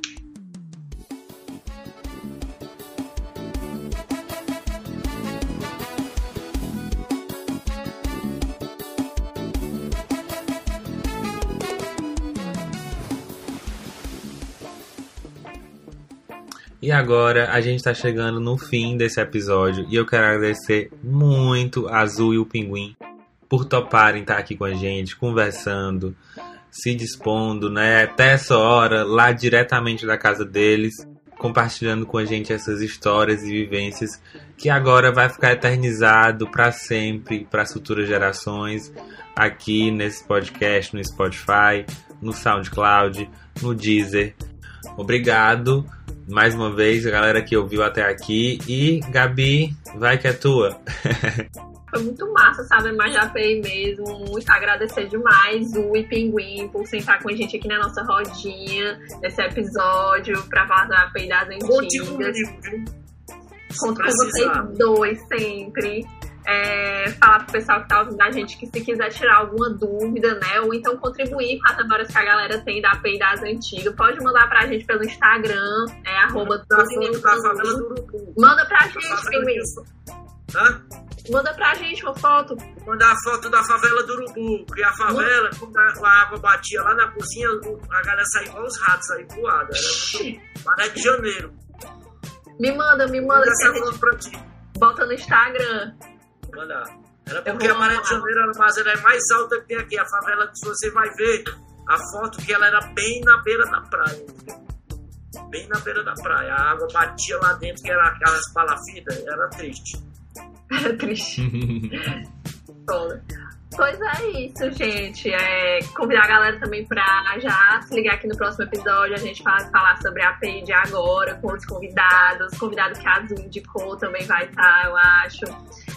E agora a gente está chegando no fim desse episódio e eu quero agradecer muito a Azul e o Pinguim por toparem estar aqui com a gente, conversando, se dispondo, né? Até essa hora, lá diretamente da casa deles, compartilhando com a gente essas histórias e vivências que agora vai ficar eternizado para sempre, para as futuras gerações, aqui nesse podcast, no Spotify, no SoundCloud, no Deezer. Obrigado mais uma vez, a galera que ouviu até aqui. E, Gabi, vai que é tua. Foi muito massa, sabe? Mas já fei mesmo. Muito agradecer demais o e Pinguim por sentar com a gente aqui na nossa rodinha, nesse episódio, pra falar da API das antigas. Conto com vocês dois sempre é, falar pro pessoal que tá ouvindo a gente que se quiser tirar alguma dúvida, né, ou então contribuir com as memórias que a galera tem da API das antigas, pode mandar pra gente pelo Instagram, é arroba. Manda pra gente, Pinguim. Hã? Manda pra gente uma foto. Manda a foto da favela do Urubu, que a favela, quando a água batia lá na cozinha, a galera saía igual os ratos aí voada. Era de Janeiro. Me manda, me manda. Manda essa foto pra ti. Bota no Instagram mandar. Era porque a Maré de Janeiro era, mas ela é mais alta que tem aqui. A favela que você vai ver a foto que ela era bem na beira da praia. Bem na beira da praia. A água batia lá dentro, que era aquelas palafitas. Era triste. Era triste. Pois é isso, gente. É, convidar a galera também para já se ligar aqui no próximo episódio. A gente vai falar sobre a API de agora, com os convidados. Convidado que a Azul indicou também vai estar, eu acho.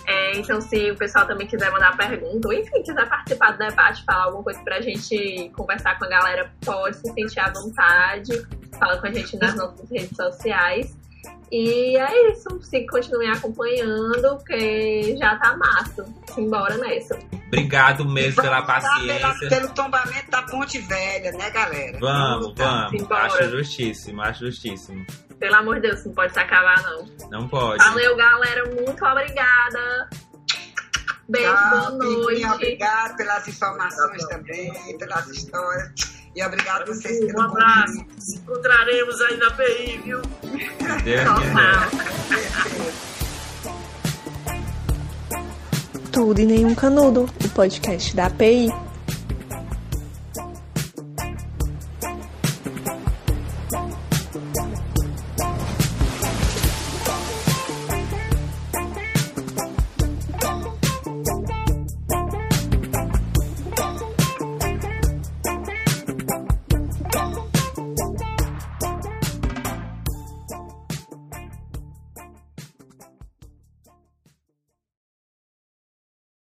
É, então, se o pessoal também quiser mandar pergunta, ou enfim, quiser participar do debate, falar alguma coisa pra gente conversar com a galera, pode se sentir à vontade. Fala com a gente nas nossas redes sociais. E é isso. Se continuem acompanhando, porque já tá massa. Simbora nessa. Obrigado mesmo pela paciência. Pela, pelo tombamento da Ponte Velha, né, galera? Vamos, vamos. Simbora. Acho justíssimo, acho justíssimo. Pelo amor de Deus, não pode se acabar, não. Não pode. Valeu, galera. Muito obrigada. Beijo, boa noite. Obrigado pelas informações também, pelas histórias. E obrigado a vocês pelo Um abraço. Se encontraremos aí na PI, viu? Tudo e nenhum canudo, o podcast da API.